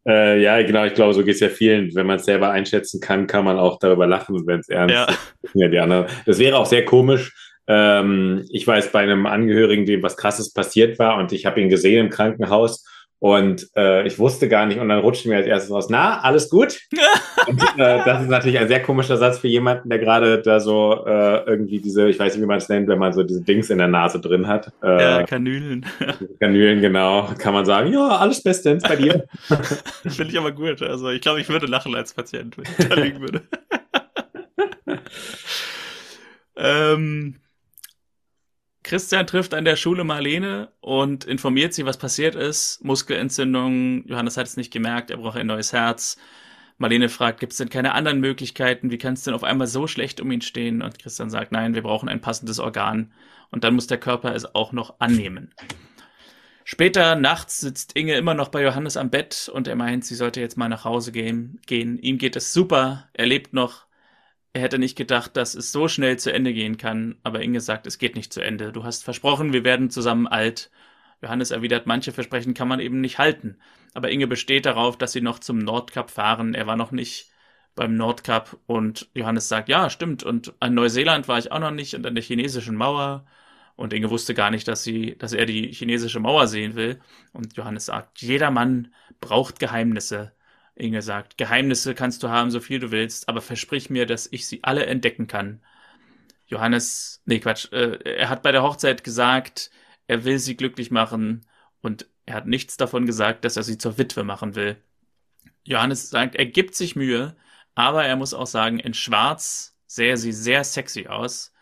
Äh, ja, genau, ich glaube, so geht es ja vielen. Wenn man es selber einschätzen kann, kann man auch darüber lachen, wenn es ernst ja. ist. Ja, die anderen. Das wäre auch sehr komisch, ähm, ich war jetzt bei einem Angehörigen, dem was Krasses passiert war und ich habe ihn gesehen im Krankenhaus und äh, ich wusste gar nicht und dann rutschte mir als erstes raus, na, alles gut? und, äh, das ist natürlich ein sehr komischer Satz für jemanden, der gerade da so äh, irgendwie diese, ich weiß nicht, wie man es nennt, wenn man so diese Dings in der Nase drin hat. Äh, ja, Kanülen. Kanülen, genau. Kann man sagen, ja, alles bestens bei dir. Finde ich aber gut. Also ich glaube, ich würde lachen als Patient, wenn ich da liegen würde. ähm, Christian trifft an der Schule Marlene und informiert sie, was passiert ist. Muskelentzündung, Johannes hat es nicht gemerkt, er braucht ein neues Herz. Marlene fragt, gibt es denn keine anderen Möglichkeiten? Wie kann es denn auf einmal so schlecht um ihn stehen? Und Christian sagt, nein, wir brauchen ein passendes Organ. Und dann muss der Körper es auch noch annehmen. Später nachts sitzt Inge immer noch bei Johannes am Bett und er meint, sie sollte jetzt mal nach Hause gehen. gehen. Ihm geht es super, er lebt noch. Er hätte nicht gedacht, dass es so schnell zu Ende gehen kann, aber Inge sagt, es geht nicht zu Ende. Du hast versprochen, wir werden zusammen alt. Johannes erwidert, manche Versprechen kann man eben nicht halten. Aber Inge besteht darauf, dass sie noch zum Nordkap fahren. Er war noch nicht beim Nordkap und Johannes sagt, ja, stimmt. Und an Neuseeland war ich auch noch nicht und an der chinesischen Mauer. Und Inge wusste gar nicht, dass sie, dass er die chinesische Mauer sehen will. Und Johannes sagt, jeder Mann braucht Geheimnisse. Inge sagt, Geheimnisse kannst du haben, so viel du willst, aber versprich mir, dass ich sie alle entdecken kann. Johannes, nee, Quatsch, äh, er hat bei der Hochzeit gesagt, er will sie glücklich machen und er hat nichts davon gesagt, dass er sie zur Witwe machen will. Johannes sagt, er gibt sich Mühe, aber er muss auch sagen, in Schwarz sähe sie sehr sexy aus.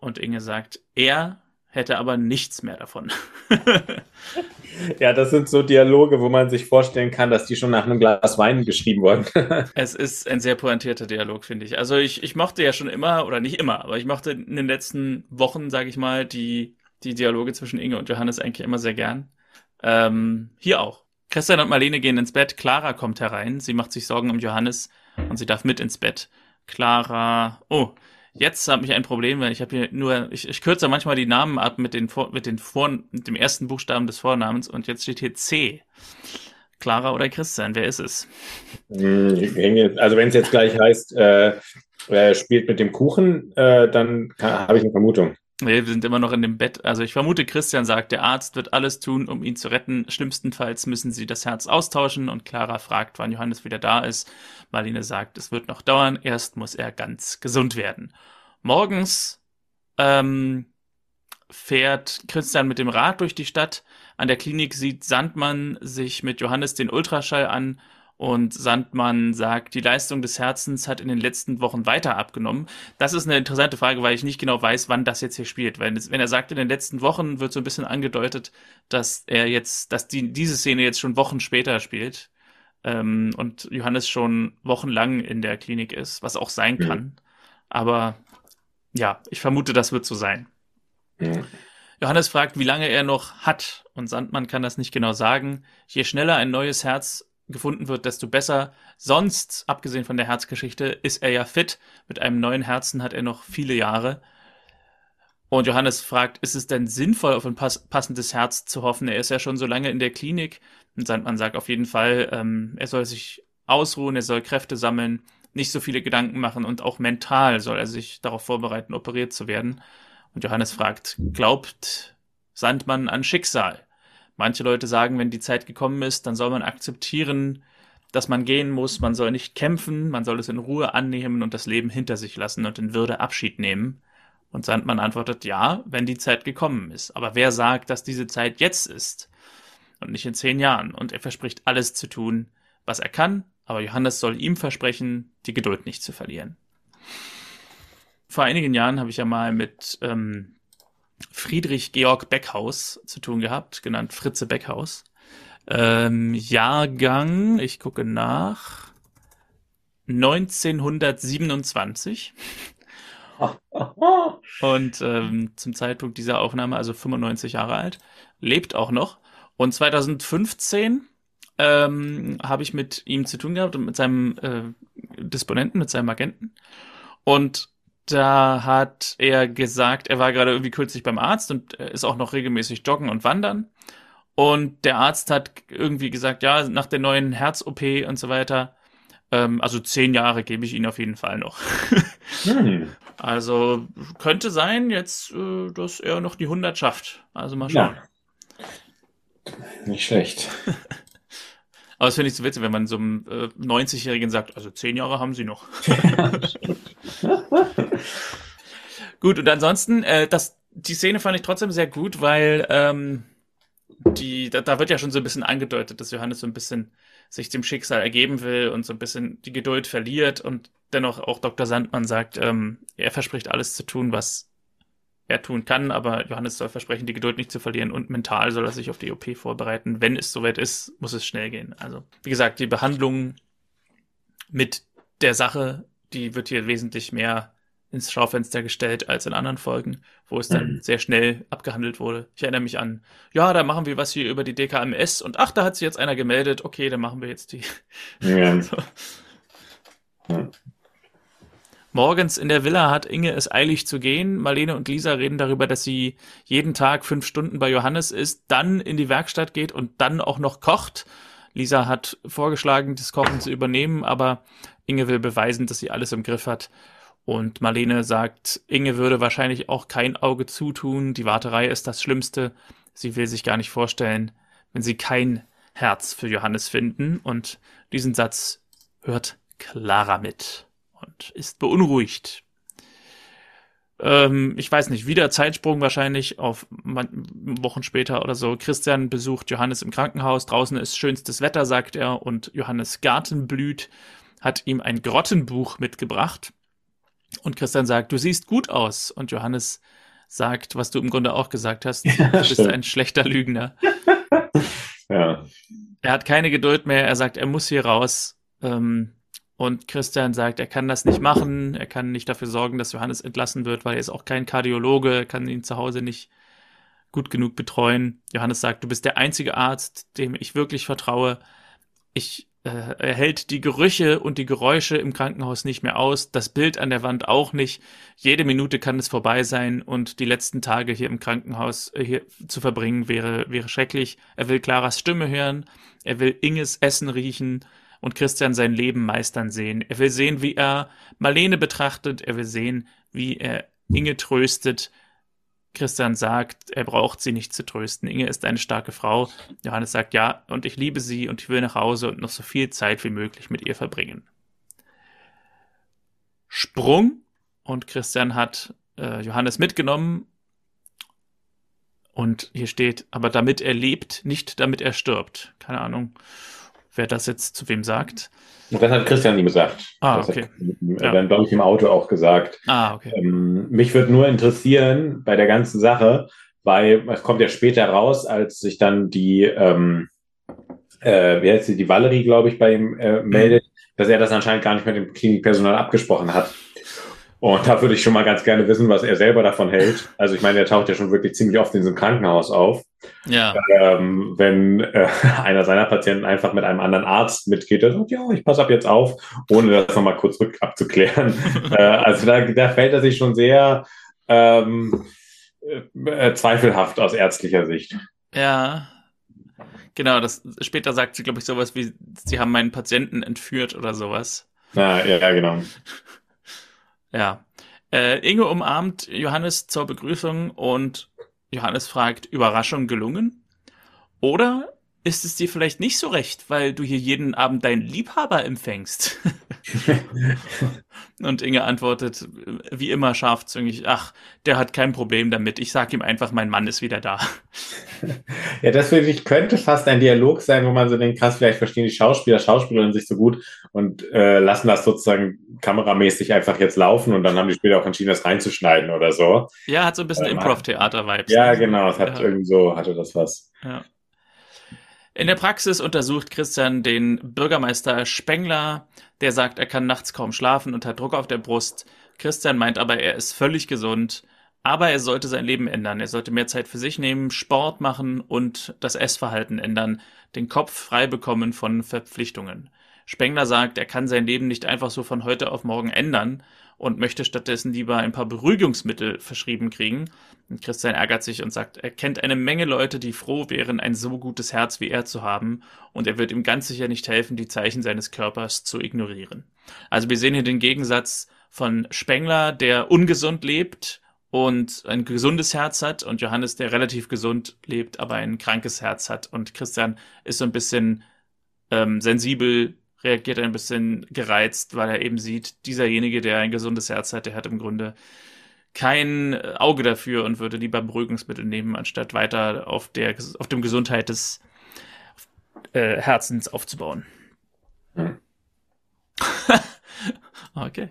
Und Inge sagt, er hätte aber nichts mehr davon. ja, das sind so Dialoge, wo man sich vorstellen kann, dass die schon nach einem Glas Wein geschrieben wurden. es ist ein sehr pointierter Dialog, finde ich. Also ich, ich mochte ja schon immer, oder nicht immer, aber ich mochte in den letzten Wochen, sage ich mal, die, die Dialoge zwischen Inge und Johannes eigentlich immer sehr gern. Ähm, hier auch. Christian und Marlene gehen ins Bett, Clara kommt herein, sie macht sich Sorgen um Johannes und sie darf mit ins Bett. Clara, oh, Jetzt habe ich ein Problem, weil ich habe hier nur, ich, ich kürze manchmal die Namen ab mit den mit den Vor, mit dem ersten Buchstaben des Vornamens und jetzt steht hier C. Clara oder Christian, wer ist es? Hm, also wenn es jetzt gleich heißt, äh, er spielt mit dem Kuchen, äh, dann habe ich eine Vermutung. Nee, wir sind immer noch in dem Bett. Also ich vermute, Christian sagt, der Arzt wird alles tun, um ihn zu retten. Schlimmstenfalls müssen sie das Herz austauschen und Clara fragt, wann Johannes wieder da ist. Marlene sagt, es wird noch dauern. Erst muss er ganz gesund werden. Morgens ähm, fährt Christian mit dem Rad durch die Stadt. An der Klinik sieht Sandmann sich mit Johannes den Ultraschall an und Sandmann sagt, die Leistung des Herzens hat in den letzten Wochen weiter abgenommen. Das ist eine interessante Frage, weil ich nicht genau weiß, wann das jetzt hier spielt. Wenn, wenn er sagt, in den letzten Wochen wird so ein bisschen angedeutet, dass er jetzt, dass die, diese Szene jetzt schon Wochen später spielt. Ähm, und Johannes schon wochenlang in der Klinik ist, was auch sein kann. Mhm. Aber ja, ich vermute, das wird so sein. Mhm. Johannes fragt, wie lange er noch hat, und Sandmann kann das nicht genau sagen. Je schneller ein neues Herz gefunden wird, desto besser. Sonst, abgesehen von der Herzgeschichte, ist er ja fit. Mit einem neuen Herzen hat er noch viele Jahre. Und Johannes fragt, ist es denn sinnvoll, auf ein pass passendes Herz zu hoffen? Er ist ja schon so lange in der Klinik. Und Sandmann sagt auf jeden Fall, ähm, er soll sich ausruhen, er soll Kräfte sammeln, nicht so viele Gedanken machen und auch mental soll er sich darauf vorbereiten, operiert zu werden. Und Johannes fragt, glaubt Sandmann an Schicksal? Manche Leute sagen, wenn die Zeit gekommen ist, dann soll man akzeptieren, dass man gehen muss, man soll nicht kämpfen, man soll es in Ruhe annehmen und das Leben hinter sich lassen und in Würde Abschied nehmen. Und Sandmann antwortet, ja, wenn die Zeit gekommen ist. Aber wer sagt, dass diese Zeit jetzt ist und nicht in zehn Jahren? Und er verspricht alles zu tun, was er kann, aber Johannes soll ihm versprechen, die Geduld nicht zu verlieren. Vor einigen Jahren habe ich ja mal mit ähm, Friedrich Georg Beckhaus zu tun gehabt, genannt Fritze Beckhaus. Ähm, Jahrgang, ich gucke nach, 1927. Und ähm, zum Zeitpunkt dieser Aufnahme, also 95 Jahre alt, lebt auch noch. Und 2015 ähm, habe ich mit ihm zu tun gehabt und mit seinem äh, Disponenten, mit seinem Agenten. Und da hat er gesagt, er war gerade irgendwie kürzlich beim Arzt und ist auch noch regelmäßig joggen und wandern. Und der Arzt hat irgendwie gesagt, ja, nach der neuen Herz-OP und so weiter, ähm, also zehn Jahre gebe ich Ihnen auf jeden Fall noch. hm. also könnte sein jetzt, äh, dass er noch die 100 schafft. Also mal schauen. Ja. Nicht schlecht. Aber das finde ich so witzig, wenn man so einem äh, 90-Jährigen sagt, also zehn Jahre haben sie noch. gut, und ansonsten, äh, das, die Szene fand ich trotzdem sehr gut, weil ähm, die, da, da wird ja schon so ein bisschen angedeutet, dass Johannes so ein bisschen sich dem Schicksal ergeben will und so ein bisschen die Geduld verliert und dennoch auch Dr. Sandmann sagt, ähm, er verspricht alles zu tun, was er tun kann, aber Johannes soll versprechen, die Geduld nicht zu verlieren und mental soll er sich auf die OP vorbereiten. Wenn es soweit ist, muss es schnell gehen. Also, wie gesagt, die Behandlung mit der Sache, die wird hier wesentlich mehr ins Schaufenster gestellt als in anderen Folgen, wo es dann mhm. sehr schnell abgehandelt wurde. Ich erinnere mich an, ja, da machen wir was hier über die DKMS und ach, da hat sich jetzt einer gemeldet, okay, dann machen wir jetzt die. Ja. so. ja. Morgens in der Villa hat Inge es eilig zu gehen. Marlene und Lisa reden darüber, dass sie jeden Tag fünf Stunden bei Johannes ist, dann in die Werkstatt geht und dann auch noch kocht. Lisa hat vorgeschlagen, das Kochen zu übernehmen, aber Inge will beweisen, dass sie alles im Griff hat. Und Marlene sagt, Inge würde wahrscheinlich auch kein Auge zutun. Die Warterei ist das Schlimmste. Sie will sich gar nicht vorstellen, wenn sie kein Herz für Johannes finden. Und diesen Satz hört Clara mit und ist beunruhigt. Ähm, ich weiß nicht, wieder Zeitsprung wahrscheinlich auf Wochen später oder so. Christian besucht Johannes im Krankenhaus. Draußen ist schönstes Wetter, sagt er, und Johannes Garten blüht, hat ihm ein Grottenbuch mitgebracht und Christian sagt, du siehst gut aus. Und Johannes sagt, was du im Grunde auch gesagt hast, ja, du bist stimmt. ein schlechter Lügner. ja. Er hat keine Geduld mehr. Er sagt, er muss hier raus. Ähm, und Christian sagt, er kann das nicht machen. Er kann nicht dafür sorgen, dass Johannes entlassen wird, weil er ist auch kein Kardiologe, er kann ihn zu Hause nicht gut genug betreuen. Johannes sagt, du bist der einzige Arzt, dem ich wirklich vertraue. Ich äh, er hält die Gerüche und die Geräusche im Krankenhaus nicht mehr aus, das Bild an der Wand auch nicht. Jede Minute kann es vorbei sein und die letzten Tage hier im Krankenhaus äh, hier zu verbringen wäre, wäre schrecklich. Er will Claras Stimme hören, er will Inges Essen riechen und Christian sein Leben meistern sehen. Er will sehen, wie er Marlene betrachtet, er will sehen, wie er Inge tröstet, Christian sagt, er braucht sie nicht zu trösten. Inge ist eine starke Frau. Johannes sagt, ja, und ich liebe sie und ich will nach Hause und noch so viel Zeit wie möglich mit ihr verbringen. Sprung und Christian hat äh, Johannes mitgenommen und hier steht, aber damit er lebt, nicht damit er stirbt. Keine Ahnung, wer das jetzt zu wem sagt. Das hat Christian ihm gesagt. Ah, okay. Hat, ja. dann, glaube ich, im Auto auch gesagt. Ah, okay. Ähm, mich würde nur interessieren bei der ganzen Sache, weil es kommt ja später raus, als sich dann die, ähm, äh, wie heißt sie, die Valerie, glaube ich, bei ihm äh, meldet, mhm. dass er das anscheinend gar nicht mit dem Klinikpersonal abgesprochen hat. Und da würde ich schon mal ganz gerne wissen, was er selber davon hält. Also ich meine, er taucht ja schon wirklich ziemlich oft in so einem Krankenhaus auf. Ja. Ähm, wenn äh, einer seiner Patienten einfach mit einem anderen Arzt mitgeht, der sagt, ja, ich passe ab jetzt auf, ohne das nochmal kurz rück abzuklären. äh, also da, da fällt er sich schon sehr ähm, äh, zweifelhaft aus ärztlicher Sicht. Ja. Genau, das später sagt sie, glaube ich, sowas wie, sie haben meinen Patienten entführt oder sowas. Ja, ja, genau. Ja. Äh, Inge umarmt Johannes zur Begrüßung und Johannes fragt, Überraschung gelungen? Oder ist es dir vielleicht nicht so recht, weil du hier jeden Abend deinen Liebhaber empfängst? und Inge antwortet, wie immer scharfzüngig, ach, der hat kein Problem damit. Ich sag ihm einfach, mein Mann ist wieder da. Ja, das finde ich könnte fast ein Dialog sein, wo man so denkt, krass, vielleicht verstehen die Schauspieler, Schauspielerinnen sich so gut und äh, lassen das sozusagen kameramäßig einfach jetzt laufen und dann haben die später auch entschieden, das reinzuschneiden oder so. Ja, hat so ein bisschen ähm, Improv-Theater-Vibes. Ja, genau, es hat ja. irgendwie so, hatte das was. Ja. In der Praxis untersucht Christian den Bürgermeister Spengler, der sagt, er kann nachts kaum schlafen und hat Druck auf der Brust. Christian meint aber, er ist völlig gesund, aber er sollte sein Leben ändern. Er sollte mehr Zeit für sich nehmen, Sport machen und das Essverhalten ändern, den Kopf frei bekommen von Verpflichtungen. Spengler sagt, er kann sein Leben nicht einfach so von heute auf morgen ändern und möchte stattdessen lieber ein paar Beruhigungsmittel verschrieben kriegen. Und Christian ärgert sich und sagt, er kennt eine Menge Leute, die froh wären, ein so gutes Herz wie er zu haben, und er wird ihm ganz sicher nicht helfen, die Zeichen seines Körpers zu ignorieren. Also wir sehen hier den Gegensatz von Spengler, der ungesund lebt und ein gesundes Herz hat und Johannes, der relativ gesund lebt, aber ein krankes Herz hat und Christian ist so ein bisschen ähm, sensibel, reagiert ein bisschen gereizt, weil er eben sieht, dieserjenige, der ein gesundes Herz hat, der hat im Grunde kein Auge dafür und würde lieber Beruhigungsmittel nehmen, anstatt weiter auf der auf dem Gesundheit des äh, Herzens aufzubauen. Hm. okay.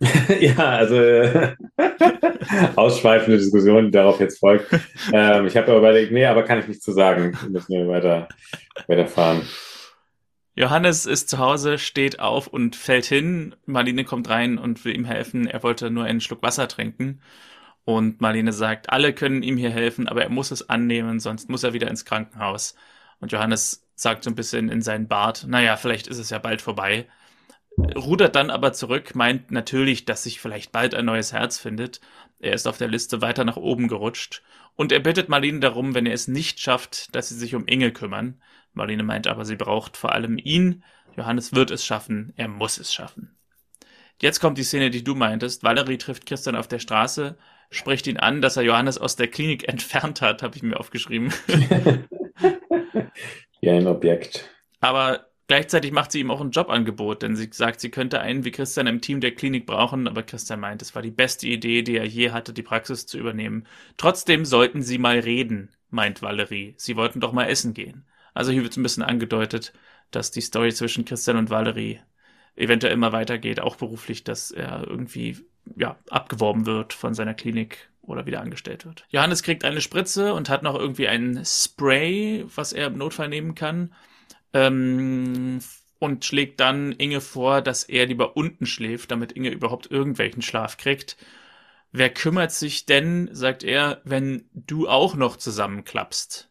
ja, also äh, ausschweifende Diskussion, die darauf jetzt folgt. Ähm, ich habe aber überlegt, nee, aber kann ich nichts zu sagen. Müssen wir weiter, weiterfahren. Johannes ist zu Hause, steht auf und fällt hin. Marlene kommt rein und will ihm helfen. Er wollte nur einen Schluck Wasser trinken. Und Marlene sagt, alle können ihm hier helfen, aber er muss es annehmen, sonst muss er wieder ins Krankenhaus. Und Johannes sagt so ein bisschen in seinen Bart, naja, vielleicht ist es ja bald vorbei rudert dann aber zurück, meint natürlich, dass sich vielleicht bald ein neues Herz findet. Er ist auf der Liste weiter nach oben gerutscht und er bittet Marlene darum, wenn er es nicht schafft, dass sie sich um Inge kümmern. Marlene meint aber, sie braucht vor allem ihn. Johannes wird es schaffen, er muss es schaffen. Jetzt kommt die Szene, die du meintest. Valerie trifft Christian auf der Straße, spricht ihn an, dass er Johannes aus der Klinik entfernt hat, habe ich mir aufgeschrieben. ja, ein Objekt. Aber Gleichzeitig macht sie ihm auch ein Jobangebot, denn sie sagt, sie könnte einen wie Christian im Team der Klinik brauchen, aber Christian meint, es war die beste Idee, die er je hatte, die Praxis zu übernehmen. Trotzdem sollten sie mal reden, meint Valerie. Sie wollten doch mal essen gehen. Also hier wird ein bisschen angedeutet, dass die Story zwischen Christian und Valerie eventuell immer weitergeht, auch beruflich, dass er irgendwie ja, abgeworben wird von seiner Klinik oder wieder angestellt wird. Johannes kriegt eine Spritze und hat noch irgendwie ein Spray, was er im Notfall nehmen kann ähm, und schlägt dann Inge vor, dass er lieber unten schläft, damit Inge überhaupt irgendwelchen Schlaf kriegt. Wer kümmert sich denn, sagt er, wenn du auch noch zusammenklappst?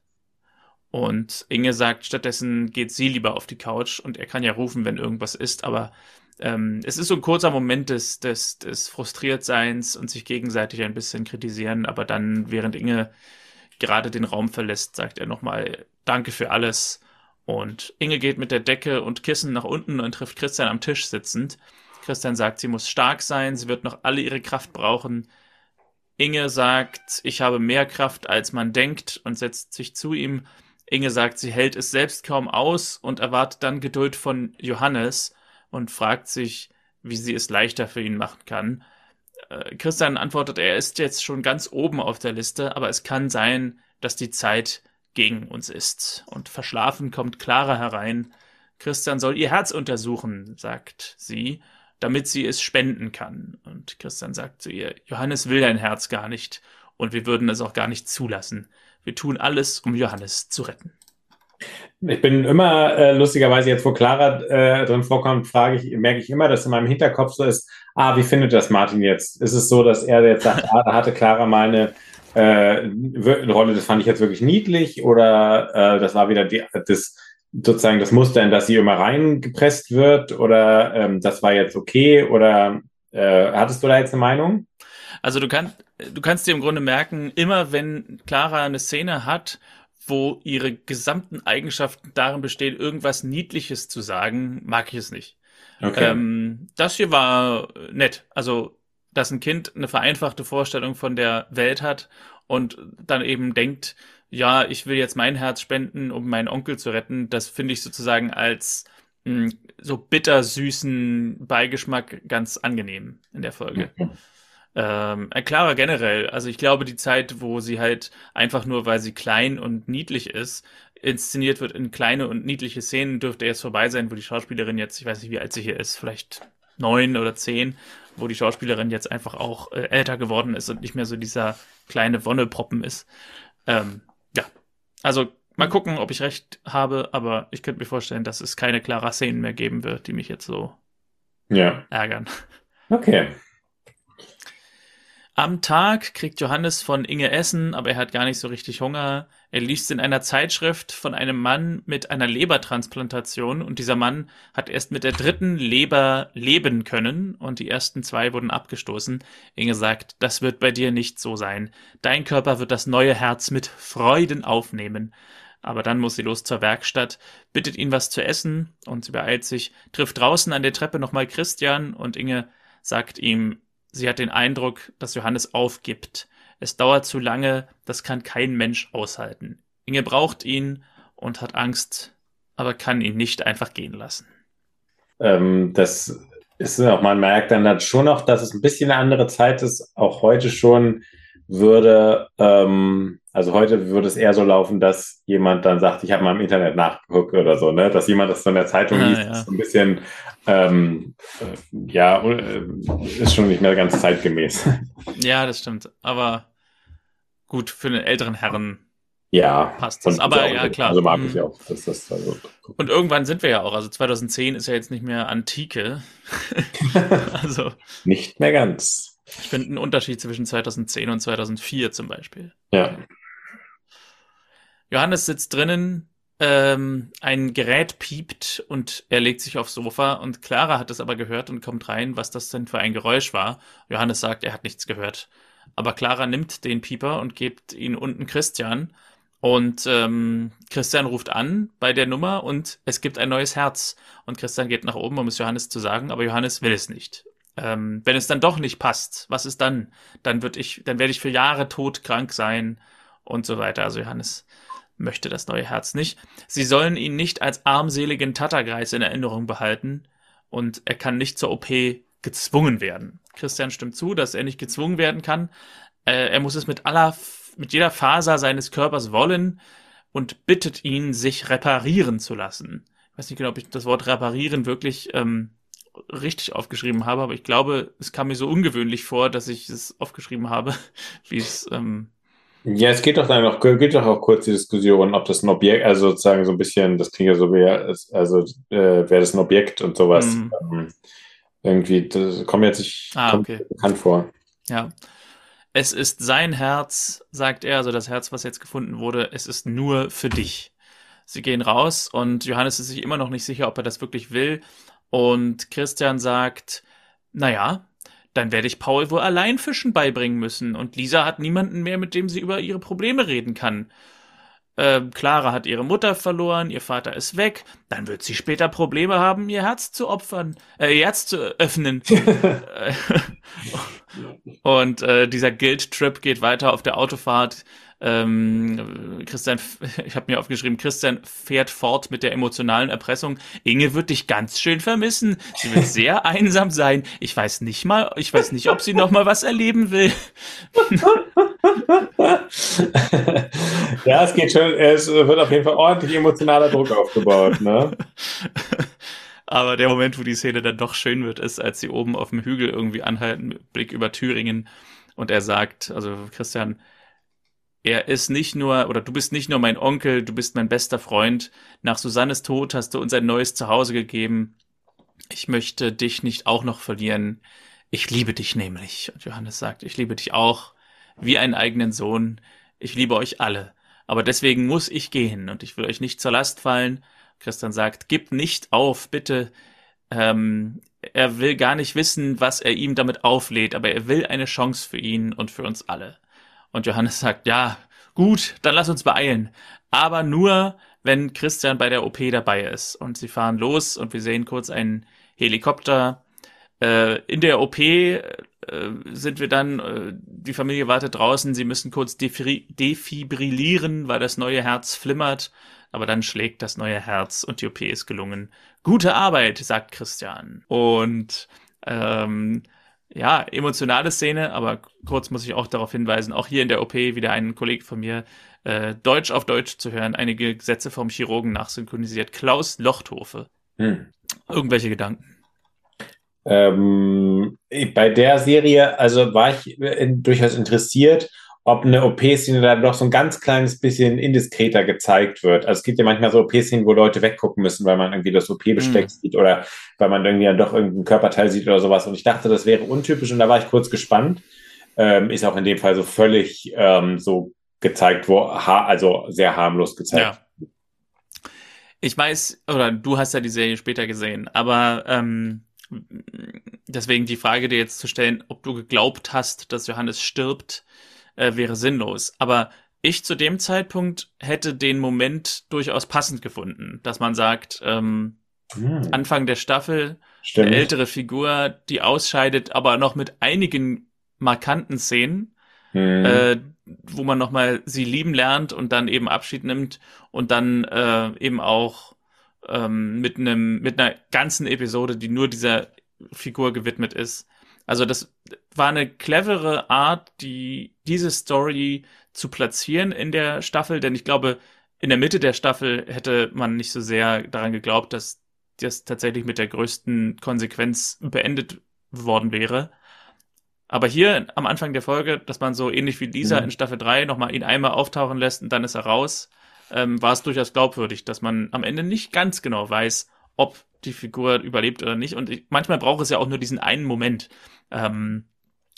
Und Inge sagt, stattdessen geht sie lieber auf die Couch und er kann ja rufen, wenn irgendwas ist, aber ähm, es ist so ein kurzer Moment des, des, des Frustriertseins und sich gegenseitig ein bisschen kritisieren, aber dann, während Inge gerade den Raum verlässt, sagt er nochmal Danke für alles und Inge geht mit der Decke und Kissen nach unten und trifft Christian am Tisch sitzend. Christian sagt, sie muss stark sein, sie wird noch alle ihre Kraft brauchen. Inge sagt, ich habe mehr Kraft, als man denkt und setzt sich zu ihm. Inge sagt, sie hält es selbst kaum aus und erwartet dann Geduld von Johannes und fragt sich, wie sie es leichter für ihn machen kann. Äh, Christian antwortet, er ist jetzt schon ganz oben auf der Liste, aber es kann sein, dass die Zeit gegen uns ist. Und verschlafen kommt Clara herein. Christian soll ihr Herz untersuchen, sagt sie, damit sie es spenden kann. Und Christian sagt zu ihr, Johannes will dein Herz gar nicht und wir würden es auch gar nicht zulassen. Wir tun alles, um Johannes zu retten. Ich bin immer äh, lustigerweise jetzt, wo Clara äh, drin vorkommt, frage ich, merke ich immer, dass in meinem Hinterkopf so ist, ah, wie findet das Martin jetzt? Ist es so, dass er jetzt sagt, ah, da hatte Clara mal eine äh, eine Rolle, das fand ich jetzt wirklich niedlich oder äh, das war wieder die, das sozusagen das Muster, in das sie immer reingepresst wird oder ähm, das war jetzt okay oder äh, hattest du da jetzt eine Meinung? Also du kannst du kannst dir im Grunde merken, immer wenn Clara eine Szene hat, wo ihre gesamten Eigenschaften darin bestehen, irgendwas Niedliches zu sagen, mag ich es nicht. Okay. Ähm, das hier war nett. Also dass ein Kind eine vereinfachte Vorstellung von der Welt hat und dann eben denkt, ja, ich will jetzt mein Herz spenden, um meinen Onkel zu retten, das finde ich sozusagen als mh, hm, so bittersüßen Beigeschmack ganz angenehm in der Folge. Mhm. Ähm, Clara generell, also ich glaube, die Zeit, wo sie halt einfach nur, weil sie klein und niedlich ist, inszeniert wird in kleine und niedliche Szenen, dürfte jetzt vorbei sein, wo die Schauspielerin jetzt, ich weiß nicht, wie alt sie hier ist, vielleicht neun oder zehn, wo die Schauspielerin jetzt einfach auch äh, älter geworden ist und nicht mehr so dieser kleine Wonneproppen ist. Ähm, ja, also mal gucken, ob ich recht habe, aber ich könnte mir vorstellen, dass es keine klaren Szenen mehr geben wird, die mich jetzt so ja. ärgern. Okay. Am Tag kriegt Johannes von Inge Essen, aber er hat gar nicht so richtig Hunger. Er liest in einer Zeitschrift von einem Mann mit einer Lebertransplantation und dieser Mann hat erst mit der dritten Leber leben können und die ersten zwei wurden abgestoßen. Inge sagt, das wird bei dir nicht so sein. Dein Körper wird das neue Herz mit Freuden aufnehmen. Aber dann muss sie los zur Werkstatt, bittet ihn was zu essen und sie beeilt sich, trifft draußen an der Treppe nochmal Christian und Inge sagt ihm, sie hat den Eindruck, dass Johannes aufgibt. Es dauert zu lange, das kann kein Mensch aushalten. Inge braucht ihn und hat Angst, aber kann ihn nicht einfach gehen lassen. Ähm, das ist auch, man merkt dann schon noch, dass es ein bisschen eine andere Zeit ist. Auch heute schon würde, ähm, also heute würde es eher so laufen, dass jemand dann sagt, ich habe mal im Internet nachgeguckt oder so, ne? Dass jemand das von der Zeitung ah, liest, ja. ist so ein bisschen, ähm, äh, ja, äh, ist schon nicht mehr ganz zeitgemäß. Ja, das stimmt. Aber gut, für den älteren Herren ja, passt das. Aber ja, gut. klar. Also mag ich mhm. auch. Dass das also und irgendwann sind wir ja auch. Also 2010 ist ja jetzt nicht mehr Antike. also nicht mehr ganz. Ich finde einen Unterschied zwischen 2010 und 2004 zum Beispiel. Ja. Johannes sitzt drinnen, ähm, ein Gerät piept und er legt sich aufs Sofa und Clara hat es aber gehört und kommt rein, was das denn für ein Geräusch war. Johannes sagt, er hat nichts gehört. Aber Clara nimmt den Pieper und gibt ihn unten Christian und ähm, Christian ruft an bei der Nummer und es gibt ein neues Herz. Und Christian geht nach oben, um es Johannes zu sagen, aber Johannes will es nicht. Ähm, wenn es dann doch nicht passt, was ist dann? Dann wird ich, dann werde ich für Jahre todkrank sein und so weiter. Also Johannes möchte das neue Herz nicht. Sie sollen ihn nicht als armseligen Tattergreis in Erinnerung behalten und er kann nicht zur OP gezwungen werden. Christian stimmt zu, dass er nicht gezwungen werden kann. Äh, er muss es mit aller mit jeder Faser seines Körpers wollen und bittet ihn, sich reparieren zu lassen. Ich weiß nicht genau, ob ich das Wort reparieren wirklich ähm, richtig aufgeschrieben habe, aber ich glaube, es kam mir so ungewöhnlich vor, dass ich es aufgeschrieben habe, wie es. Ähm, ja, es geht doch dann noch, geht doch auch kurz die Diskussion, ob das ein Objekt, also sozusagen so ein bisschen, das klingt ja so wie, also äh, wäre das ein Objekt und sowas. Mhm. Ähm, irgendwie, das kommt jetzt nicht ah, okay. bekannt vor. Ja, es ist sein Herz, sagt er, also das Herz, was jetzt gefunden wurde, es ist nur für dich. Sie gehen raus und Johannes ist sich immer noch nicht sicher, ob er das wirklich will. Und Christian sagt, naja, dann werde ich Paul wohl allein Fischen beibringen müssen. Und Lisa hat niemanden mehr, mit dem sie über ihre Probleme reden kann. Äh, Clara hat ihre Mutter verloren, ihr Vater ist weg, dann wird sie später Probleme haben, ihr Herz zu opfern, äh, ihr Herz zu öffnen. und äh, dieser Guild-Trip geht weiter auf der Autofahrt. Ähm, Christian, ich habe mir aufgeschrieben, Christian fährt fort mit der emotionalen Erpressung. Inge wird dich ganz schön vermissen. Sie wird sehr einsam sein. Ich weiß nicht mal, ich weiß nicht, ob sie noch mal was erleben will. ja, es geht schon, es wird auf jeden Fall ordentlich emotionaler Druck aufgebaut, ne? Aber der Moment, wo die Szene dann doch schön wird, ist, als sie oben auf dem Hügel irgendwie anhalten, Blick über Thüringen und er sagt, also Christian, er ist nicht nur, oder du bist nicht nur mein Onkel, du bist mein bester Freund. Nach Susannes Tod hast du uns ein neues Zuhause gegeben. Ich möchte dich nicht auch noch verlieren. Ich liebe dich nämlich. Und Johannes sagt, ich liebe dich auch, wie einen eigenen Sohn. Ich liebe euch alle. Aber deswegen muss ich gehen und ich will euch nicht zur Last fallen. Christian sagt, gib nicht auf, bitte. Ähm, er will gar nicht wissen, was er ihm damit auflädt, aber er will eine Chance für ihn und für uns alle. Und Johannes sagt, ja, gut, dann lass uns beeilen. Aber nur, wenn Christian bei der OP dabei ist. Und sie fahren los und wir sehen kurz einen Helikopter. Äh, in der OP äh, sind wir dann, äh, die Familie wartet draußen, sie müssen kurz defibrillieren, weil das neue Herz flimmert. Aber dann schlägt das neue Herz und die OP ist gelungen. Gute Arbeit, sagt Christian. Und ähm, ja, emotionale Szene, aber kurz muss ich auch darauf hinweisen, auch hier in der OP wieder ein Kollege von mir, äh, Deutsch auf Deutsch zu hören, einige Gesetze vom Chirurgen nachsynchronisiert. Klaus Lochthofe. Hm. Irgendwelche Gedanken? Ähm, bei der Serie, also war ich äh, durchaus interessiert, ob eine OP-Szene da doch so ein ganz kleines bisschen indiskreter gezeigt wird. Also es gibt ja manchmal so OP-Szenen, wo Leute weggucken müssen, weil man irgendwie das OP-Besteck mhm. sieht oder weil man irgendwie dann doch irgendeinen Körperteil sieht oder sowas. Und ich dachte, das wäre untypisch und da war ich kurz gespannt. Ähm, ist auch in dem Fall so völlig ähm, so gezeigt, wo also sehr harmlos gezeigt. Ja. Ich weiß, oder du hast ja die Serie später gesehen, aber ähm, deswegen die Frage dir jetzt zu stellen, ob du geglaubt hast, dass Johannes stirbt, äh, wäre sinnlos. Aber ich zu dem Zeitpunkt hätte den Moment durchaus passend gefunden, dass man sagt, ähm, hm. Anfang der Staffel, Stimmt. eine ältere Figur, die ausscheidet, aber noch mit einigen markanten Szenen, hm. äh, wo man nochmal sie lieben lernt und dann eben Abschied nimmt und dann äh, eben auch ähm, mit einem mit einer ganzen Episode, die nur dieser Figur gewidmet ist. Also das war eine clevere Art, die diese Story zu platzieren in der Staffel, denn ich glaube, in der Mitte der Staffel hätte man nicht so sehr daran geglaubt, dass das tatsächlich mit der größten Konsequenz beendet worden wäre. Aber hier am Anfang der Folge, dass man so ähnlich wie Lisa mhm. in Staffel 3 nochmal ihn einmal auftauchen lässt und dann ist er raus, ähm, war es durchaus glaubwürdig, dass man am Ende nicht ganz genau weiß, ob die Figur überlebt oder nicht. Und ich, manchmal braucht es ja auch nur diesen einen Moment. Ähm,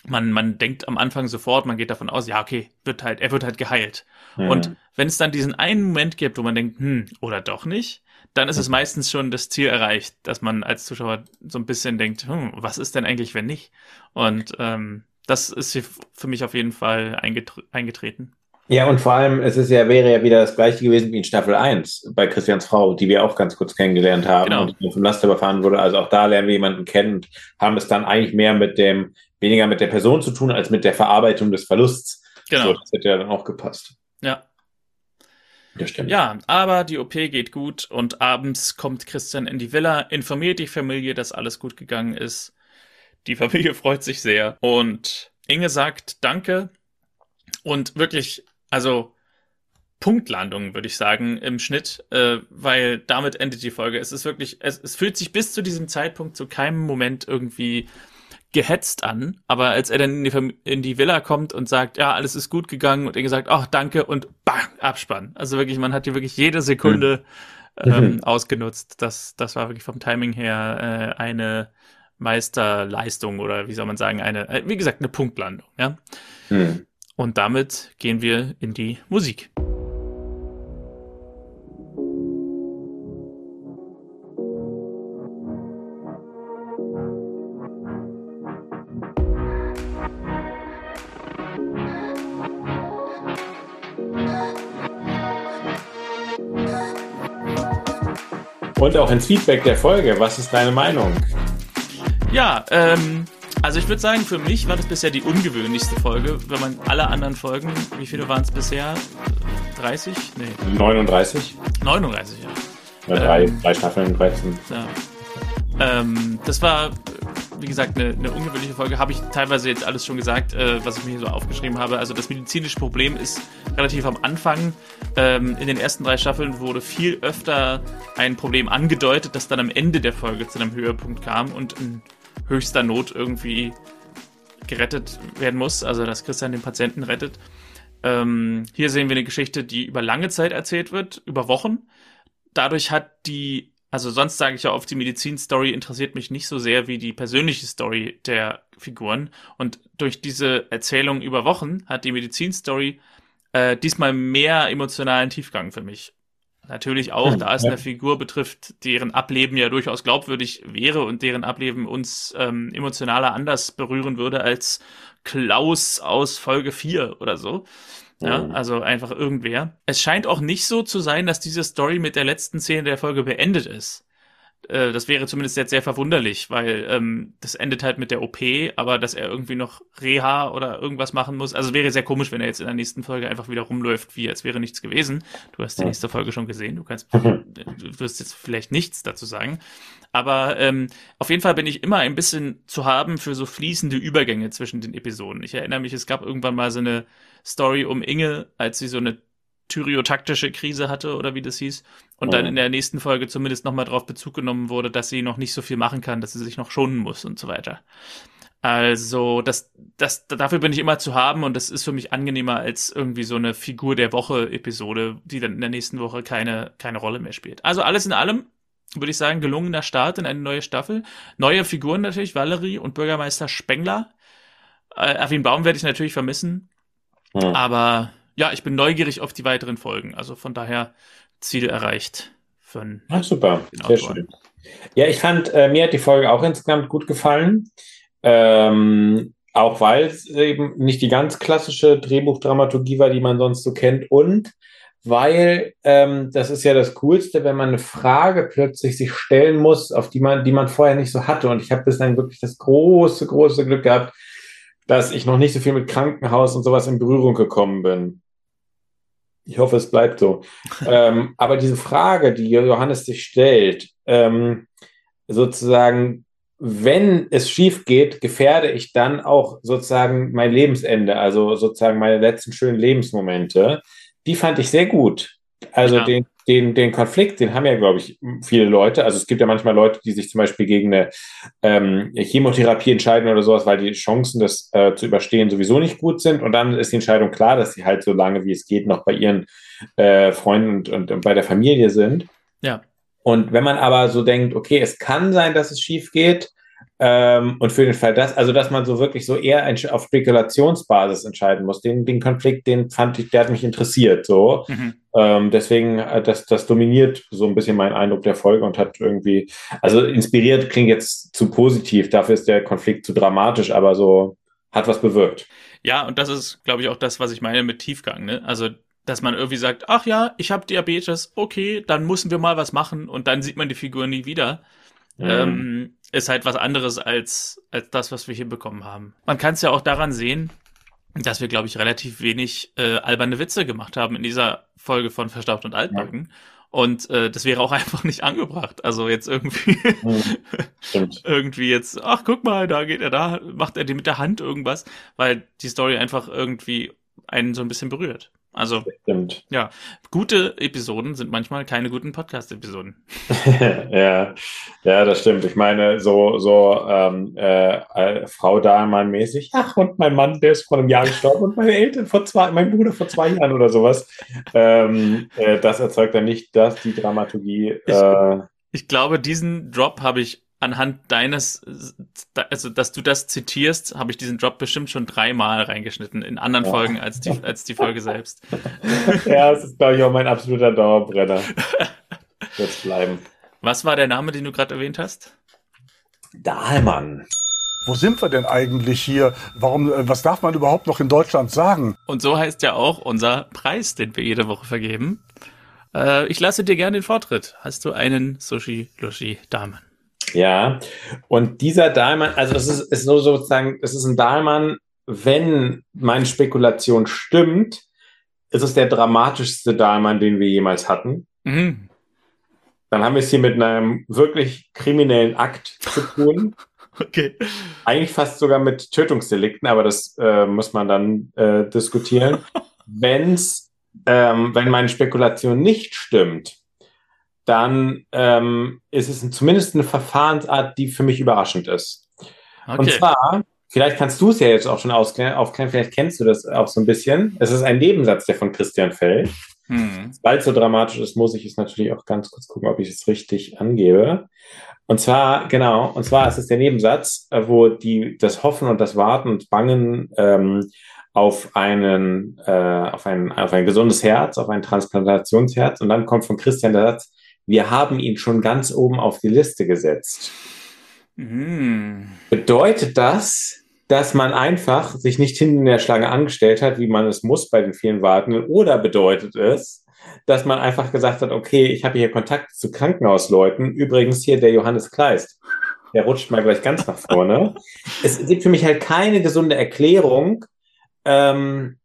man, man denkt am Anfang sofort, man geht davon aus, ja, okay, wird halt, er wird halt geheilt. Mhm. Und wenn es dann diesen einen Moment gibt, wo man denkt, hm, oder doch nicht, dann ist es meistens schon das Ziel erreicht, dass man als Zuschauer so ein bisschen denkt, hm, was ist denn eigentlich, wenn nicht? Und ähm, das ist für mich auf jeden Fall eingetre eingetreten. Ja, und vor allem, es ist ja, wäre ja wieder das gleiche gewesen wie in Staffel 1 bei Christians Frau, die wir auch ganz kurz kennengelernt haben genau. und vom Laster überfahren wurde. Also auch da lernen wir jemanden kennen und haben es dann eigentlich mehr mit dem, weniger mit der Person zu tun, als mit der Verarbeitung des Verlusts. Genau. So, das hätte ja dann auch gepasst. Ja. Das stimmt. Ja, aber die OP geht gut und abends kommt Christian in die Villa, informiert die Familie, dass alles gut gegangen ist. Die Familie freut sich sehr und Inge sagt Danke und wirklich also Punktlandung, würde ich sagen, im Schnitt, äh, weil damit endet die Folge. Es ist wirklich, es, es fühlt sich bis zu diesem Zeitpunkt zu keinem Moment irgendwie gehetzt an, aber als er dann in die, in die Villa kommt und sagt, ja, alles ist gut gegangen und er gesagt, ach, danke und bang, Abspann. Also wirklich, man hat hier wirklich jede Sekunde mhm. ähm, mhm. ausgenutzt. Das, das war wirklich vom Timing her äh, eine Meisterleistung oder wie soll man sagen, eine, äh, wie gesagt, eine Punktlandung, ja. Mhm. Und damit gehen wir in die Musik. Und auch ins Feedback der Folge. Was ist deine Meinung? Ja, ähm, also ich würde sagen, für mich war das bisher die ungewöhnlichste Folge, wenn man alle anderen Folgen, wie viele waren es bisher? 30? Nee. 39. 39, ja. Ja, drei, ähm, drei Staffeln, 13. Ja. Ähm, das war, wie gesagt, eine, eine ungewöhnliche Folge. Habe ich teilweise jetzt alles schon gesagt, äh, was ich mir hier so aufgeschrieben habe. Also das medizinische Problem ist relativ am Anfang. Ähm, in den ersten drei Staffeln wurde viel öfter ein Problem angedeutet, das dann am Ende der Folge zu einem Höhepunkt kam und ein höchster Not irgendwie gerettet werden muss, also dass Christian den Patienten rettet. Ähm, hier sehen wir eine Geschichte, die über lange Zeit erzählt wird, über Wochen. Dadurch hat die, also sonst sage ich ja oft, die Medizin-Story interessiert mich nicht so sehr wie die persönliche Story der Figuren. Und durch diese Erzählung über Wochen hat die Medizin-Story äh, diesmal mehr emotionalen Tiefgang für mich. Natürlich auch, da es ja. eine Figur betrifft, deren Ableben ja durchaus glaubwürdig wäre und deren Ableben uns ähm, emotionaler anders berühren würde als Klaus aus Folge 4 oder so. Ja, oh. also einfach irgendwer. Es scheint auch nicht so zu sein, dass diese Story mit der letzten Szene der Folge beendet ist. Äh, das wäre zumindest jetzt sehr verwunderlich, weil ähm, das endet halt mit der OP, aber dass er irgendwie noch Reha oder irgendwas machen muss. Also wäre sehr komisch, wenn er jetzt in der nächsten Folge einfach wieder rumläuft, wie als wäre nichts gewesen. Du hast die nächste Folge schon gesehen, du kannst, du wirst jetzt vielleicht nichts dazu sagen. Aber ähm, auf jeden Fall bin ich immer ein bisschen zu haben für so fließende Übergänge zwischen den Episoden. Ich erinnere mich, es gab irgendwann mal so eine Story um Inge, als sie so eine tyriotaktische Krise hatte oder wie das hieß. Und oh. dann in der nächsten Folge zumindest nochmal darauf Bezug genommen wurde, dass sie noch nicht so viel machen kann, dass sie sich noch schonen muss und so weiter. Also, das, das, dafür bin ich immer zu haben und das ist für mich angenehmer als irgendwie so eine Figur der Woche-Episode, die dann in der nächsten Woche keine, keine Rolle mehr spielt. Also alles in allem würde ich sagen, gelungener Start in eine neue Staffel. Neue Figuren natürlich, Valerie und Bürgermeister Spengler. Äh, Erwin Baum werde ich natürlich vermissen. Hm. Aber ja, ich bin neugierig auf die weiteren Folgen. Also von daher Ziel erreicht. Für Ach, super, sehr schön. Ja, ich fand, äh, mir hat die Folge auch insgesamt gut gefallen. Ähm, auch weil es eben nicht die ganz klassische Drehbuchdramaturgie war, die man sonst so kennt. Und weil ähm, das ist ja das Coolste, wenn man eine Frage plötzlich sich stellen muss, auf die man, die man vorher nicht so hatte. Und ich habe bislang wirklich das große, große Glück gehabt, dass ich noch nicht so viel mit Krankenhaus und sowas in Berührung gekommen bin. Ich hoffe, es bleibt so. ähm, aber diese Frage, die Johannes sich stellt, ähm, sozusagen, wenn es schief geht, gefährde ich dann auch sozusagen mein Lebensende, also sozusagen meine letzten schönen Lebensmomente. Die fand ich sehr gut. Also ja. den, den, den Konflikt, den haben ja, glaube ich, viele Leute. Also es gibt ja manchmal Leute, die sich zum Beispiel gegen eine ähm, Chemotherapie entscheiden oder sowas, weil die Chancen, das äh, zu überstehen, sowieso nicht gut sind. Und dann ist die Entscheidung klar, dass sie halt so lange wie es geht noch bei ihren äh, Freunden und, und, und bei der Familie sind. Ja. Und wenn man aber so denkt, okay, es kann sein, dass es schief geht, ähm, und für den Fall das, also dass man so wirklich so eher auf Spekulationsbasis entscheiden muss, den, den Konflikt, den fand ich, der hat mich interessiert, so. Mhm. Ähm, deswegen, äh, das, das dominiert so ein bisschen mein Eindruck der Folge und hat irgendwie, also inspiriert klingt jetzt zu positiv, dafür ist der Konflikt zu dramatisch, aber so hat was bewirkt. Ja, und das ist, glaube ich, auch das, was ich meine mit Tiefgang, ne? Also dass man irgendwie sagt, ach ja, ich habe Diabetes, okay, dann müssen wir mal was machen und dann sieht man die Figur nie wieder. Mhm. Ähm, ist halt was anderes als, als das, was wir hier bekommen haben. Man kann es ja auch daran sehen, dass wir, glaube ich, relativ wenig äh, alberne Witze gemacht haben in dieser Folge von Verstaubt und Altbacken. Ja. Und äh, das wäre auch einfach nicht angebracht. Also jetzt irgendwie, irgendwie jetzt, ach guck mal, da geht er da, macht er die mit der Hand irgendwas, weil die Story einfach irgendwie einen so ein bisschen berührt. Also, Stimmt. ja, gute Episoden sind manchmal keine guten Podcast-Episoden. ja, ja, das stimmt. Ich meine, so, so ähm, äh, äh, Frau Dahlmann-mäßig, ach, und mein Mann, der ist vor einem Jahr gestorben und meine Eltern vor zwei, mein Bruder vor zwei Jahren oder sowas. Ähm, äh, das erzeugt dann nicht dass die Dramaturgie. Äh, ich, ich glaube, diesen Drop habe ich anhand deines, also dass du das zitierst, habe ich diesen Drop bestimmt schon dreimal reingeschnitten in anderen ja. Folgen als die, als die Folge selbst. ja, das ist, glaube ich, auch mein absoluter Dauerbrenner. Jetzt bleiben. Was war der Name, den du gerade erwähnt hast? Dahlmann. Wo sind wir denn eigentlich hier? Warum, äh, was darf man überhaupt noch in Deutschland sagen? Und so heißt ja auch unser Preis, den wir jede Woche vergeben. Äh, ich lasse dir gerne den Vortritt. Hast du einen Sushi Lushi Damen? Ja, und dieser Dahlmann, also es ist, ist so sozusagen, es ist ein Dahlmann, wenn meine Spekulation stimmt, ist es der dramatischste Dahlmann, den wir jemals hatten. Mhm. Dann haben wir es hier mit einem wirklich kriminellen Akt zu tun. okay. Eigentlich fast sogar mit Tötungsdelikten, aber das äh, muss man dann äh, diskutieren. Wenn's, ähm, wenn meine Spekulation nicht stimmt, dann ähm, ist es zumindest eine Verfahrensart, die für mich überraschend ist. Okay. Und zwar, vielleicht kannst du es ja jetzt auch schon aufklären, vielleicht kennst du das auch so ein bisschen. Es ist ein Nebensatz, der von Christian fällt. Hm. Weil es so dramatisch ist, muss ich es natürlich auch ganz kurz gucken, ob ich es richtig angebe. Und zwar, genau, und zwar ist es der Nebensatz, äh, wo die, das Hoffen und das Warten und Bangen ähm, auf einen, äh, auf ein, auf ein gesundes Herz, auf ein Transplantationsherz. Und dann kommt von Christian der Satz, wir haben ihn schon ganz oben auf die Liste gesetzt. Mm. Bedeutet das, dass man einfach sich nicht hinten in der Schlange angestellt hat, wie man es muss bei den vielen Wartenden, oder bedeutet es, dass man einfach gesagt hat, okay, ich habe hier Kontakt zu Krankenhausleuten, übrigens hier der Johannes Kleist, der rutscht mal gleich ganz nach vorne. es gibt für mich halt keine gesunde Erklärung, ähm,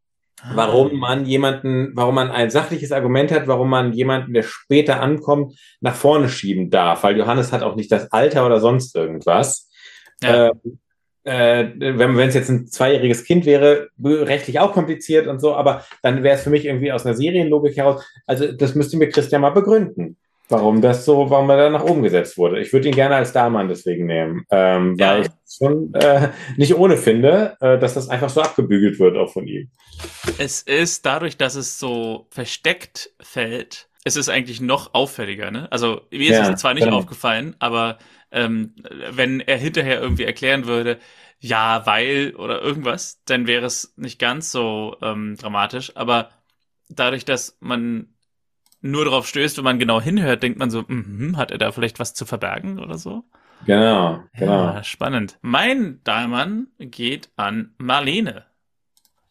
warum man jemanden, warum man ein sachliches Argument hat, warum man jemanden, der später ankommt, nach vorne schieben darf, weil Johannes hat auch nicht das Alter oder sonst irgendwas. Ja. Ähm, äh, wenn es jetzt ein zweijähriges Kind wäre, rechtlich auch kompliziert und so, aber dann wäre es für mich irgendwie aus einer Serienlogik heraus, also das müsste mir Christian mal begründen warum das so, warum er da nach oben gesetzt wurde. Ich würde ihn gerne als Dahlmann deswegen nehmen, ähm, ja. weil ich schon äh, nicht ohne finde, äh, dass das einfach so abgebügelt wird auch von ihm. Es ist dadurch, dass es so versteckt fällt, es ist eigentlich noch auffälliger. Ne? Also mir ist ja, es zwar nicht genau. aufgefallen, aber ähm, wenn er hinterher irgendwie erklären würde, ja, weil oder irgendwas, dann wäre es nicht ganz so ähm, dramatisch. Aber dadurch, dass man nur darauf stößt, wenn man genau hinhört, denkt man so, mm hat er da vielleicht was zu verbergen oder so? Genau, genau. Ja, spannend. Mein Dahlmann geht an Marlene.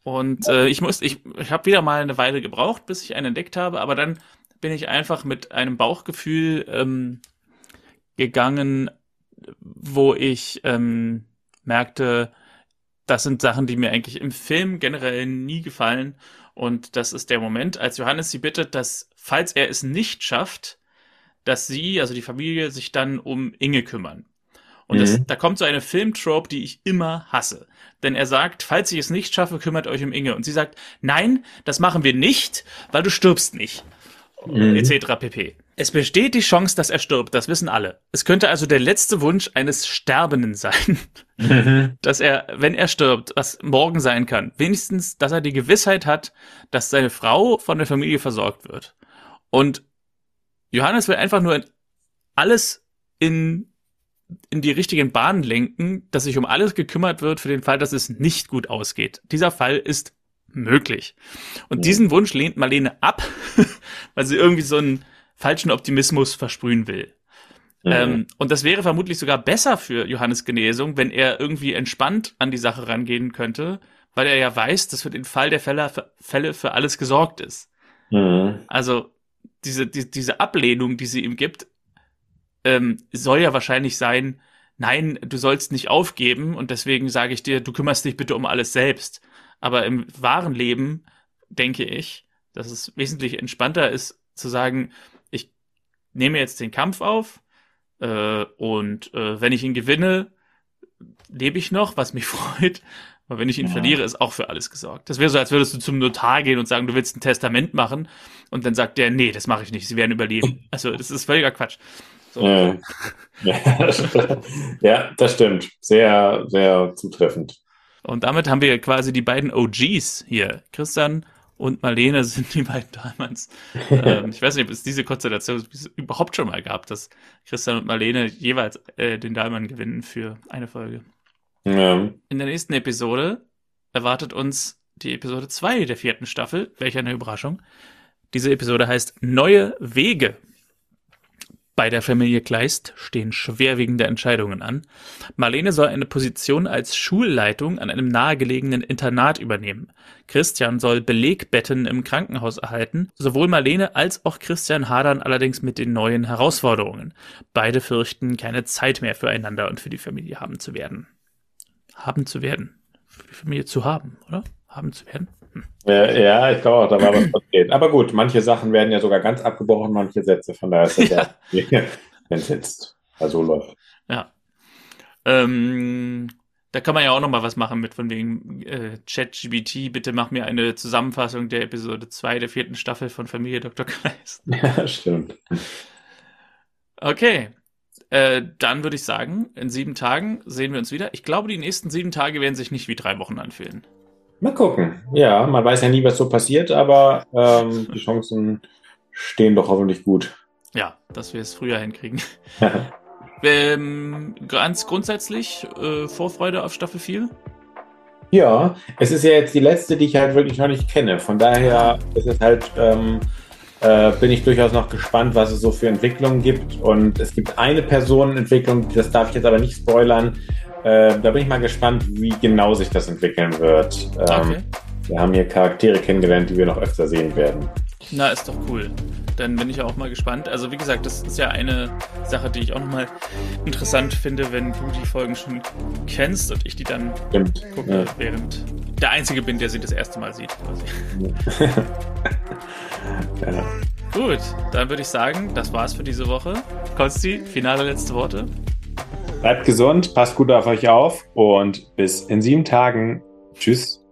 Und äh, ich muss, ich, ich habe wieder mal eine Weile gebraucht, bis ich einen entdeckt habe, aber dann bin ich einfach mit einem Bauchgefühl ähm, gegangen, wo ich ähm, merkte, das sind Sachen, die mir eigentlich im Film generell nie gefallen. Und das ist der Moment, als Johannes sie bittet, dass, falls er es nicht schafft, dass sie, also die Familie, sich dann um Inge kümmern. Und mhm. das, da kommt so eine Filmtrope, die ich immer hasse. Denn er sagt, falls ich es nicht schaffe, kümmert euch um Inge. Und sie sagt, nein, das machen wir nicht, weil du stirbst nicht. Mhm. Etc. pp. Es besteht die Chance, dass er stirbt, das wissen alle. Es könnte also der letzte Wunsch eines Sterbenden sein, mhm. dass er, wenn er stirbt, was morgen sein kann, wenigstens, dass er die Gewissheit hat, dass seine Frau von der Familie versorgt wird. Und Johannes will einfach nur alles in, in die richtigen Bahnen lenken, dass sich um alles gekümmert wird für den Fall, dass es nicht gut ausgeht. Dieser Fall ist möglich. Und diesen Wunsch lehnt Marlene ab, weil sie irgendwie so einen falschen Optimismus versprühen will. Mhm. Ähm, und das wäre vermutlich sogar besser für Johannes Genesung, wenn er irgendwie entspannt an die Sache rangehen könnte, weil er ja weiß, dass für den Fall der Fälle für, Fälle für alles gesorgt ist. Mhm. Also diese, die, diese Ablehnung, die sie ihm gibt, ähm, soll ja wahrscheinlich sein, nein, du sollst nicht aufgeben und deswegen sage ich dir, du kümmerst dich bitte um alles selbst. Aber im wahren Leben denke ich, dass es wesentlich entspannter ist zu sagen, nehme jetzt den Kampf auf äh, und äh, wenn ich ihn gewinne, lebe ich noch, was mich freut. Aber wenn ich ihn ja. verliere, ist auch für alles gesorgt. Das wäre so, als würdest du zum Notar gehen und sagen, du willst ein Testament machen. Und dann sagt der, nee, das mache ich nicht, sie werden überleben. Also, das ist völliger Quatsch. So. Ja. ja, das stimmt. Sehr, sehr zutreffend. Und damit haben wir quasi die beiden OGs hier. Christian und Marlene sind die beiden Dahlmanns. ähm, ich weiß nicht, ob es diese Konstellation überhaupt schon mal gab, dass Christian und Marlene jeweils äh, den Dahlmann gewinnen für eine Folge. Ja. In der nächsten Episode erwartet uns die Episode 2 der vierten Staffel. Welch eine Überraschung. Diese Episode heißt Neue Wege. Bei der Familie Kleist stehen schwerwiegende Entscheidungen an. Marlene soll eine Position als Schulleitung an einem nahegelegenen Internat übernehmen. Christian soll Belegbetten im Krankenhaus erhalten. Sowohl Marlene als auch Christian hadern allerdings mit den neuen Herausforderungen. Beide fürchten, keine Zeit mehr füreinander und für die Familie haben zu werden. Haben zu werden. Für die Familie zu haben, oder? Haben zu werden. Ja, ich glaube auch, da war was passiert. Aber gut, manche Sachen werden ja sogar ganz abgebrochen, manche Sätze. Von daher ist das ja, ja wenn es jetzt so läuft. Ja. Ähm, da kann man ja auch noch mal was machen mit von wegen äh, ChatGBT. Bitte mach mir eine Zusammenfassung der Episode 2 der vierten Staffel von Familie Dr. Kleist. Ja, stimmt. Okay. Äh, dann würde ich sagen, in sieben Tagen sehen wir uns wieder. Ich glaube, die nächsten sieben Tage werden sich nicht wie drei Wochen anfühlen. Mal gucken. Ja, man weiß ja nie, was so passiert, aber ähm, die Chancen stehen doch hoffentlich gut. Ja, dass wir es früher hinkriegen. ähm, ganz grundsätzlich äh, Vorfreude auf Staffel 4? Ja, es ist ja jetzt die letzte, die ich halt wirklich noch nicht kenne. Von daher ist es halt, ähm, äh, bin ich durchaus noch gespannt, was es so für Entwicklungen gibt. Und es gibt eine Personenentwicklung, das darf ich jetzt aber nicht spoilern, äh, da bin ich mal gespannt, wie genau sich das entwickeln wird. Ähm, okay. Wir haben hier Charaktere kennengelernt, die wir noch öfter sehen werden. Na, ist doch cool. Dann bin ich auch mal gespannt. Also wie gesagt, das ist ja eine Sache, die ich auch nochmal interessant finde, wenn du die Folgen schon kennst und ich die dann Stimmt. gucke, ja. während der Einzige bin, der sie das erste Mal sieht. Quasi. ja. Gut, dann würde ich sagen, das war's für diese Woche. Konsti, finale letzte Worte. Bleibt gesund, passt gut auf euch auf und bis in sieben Tagen. Tschüss.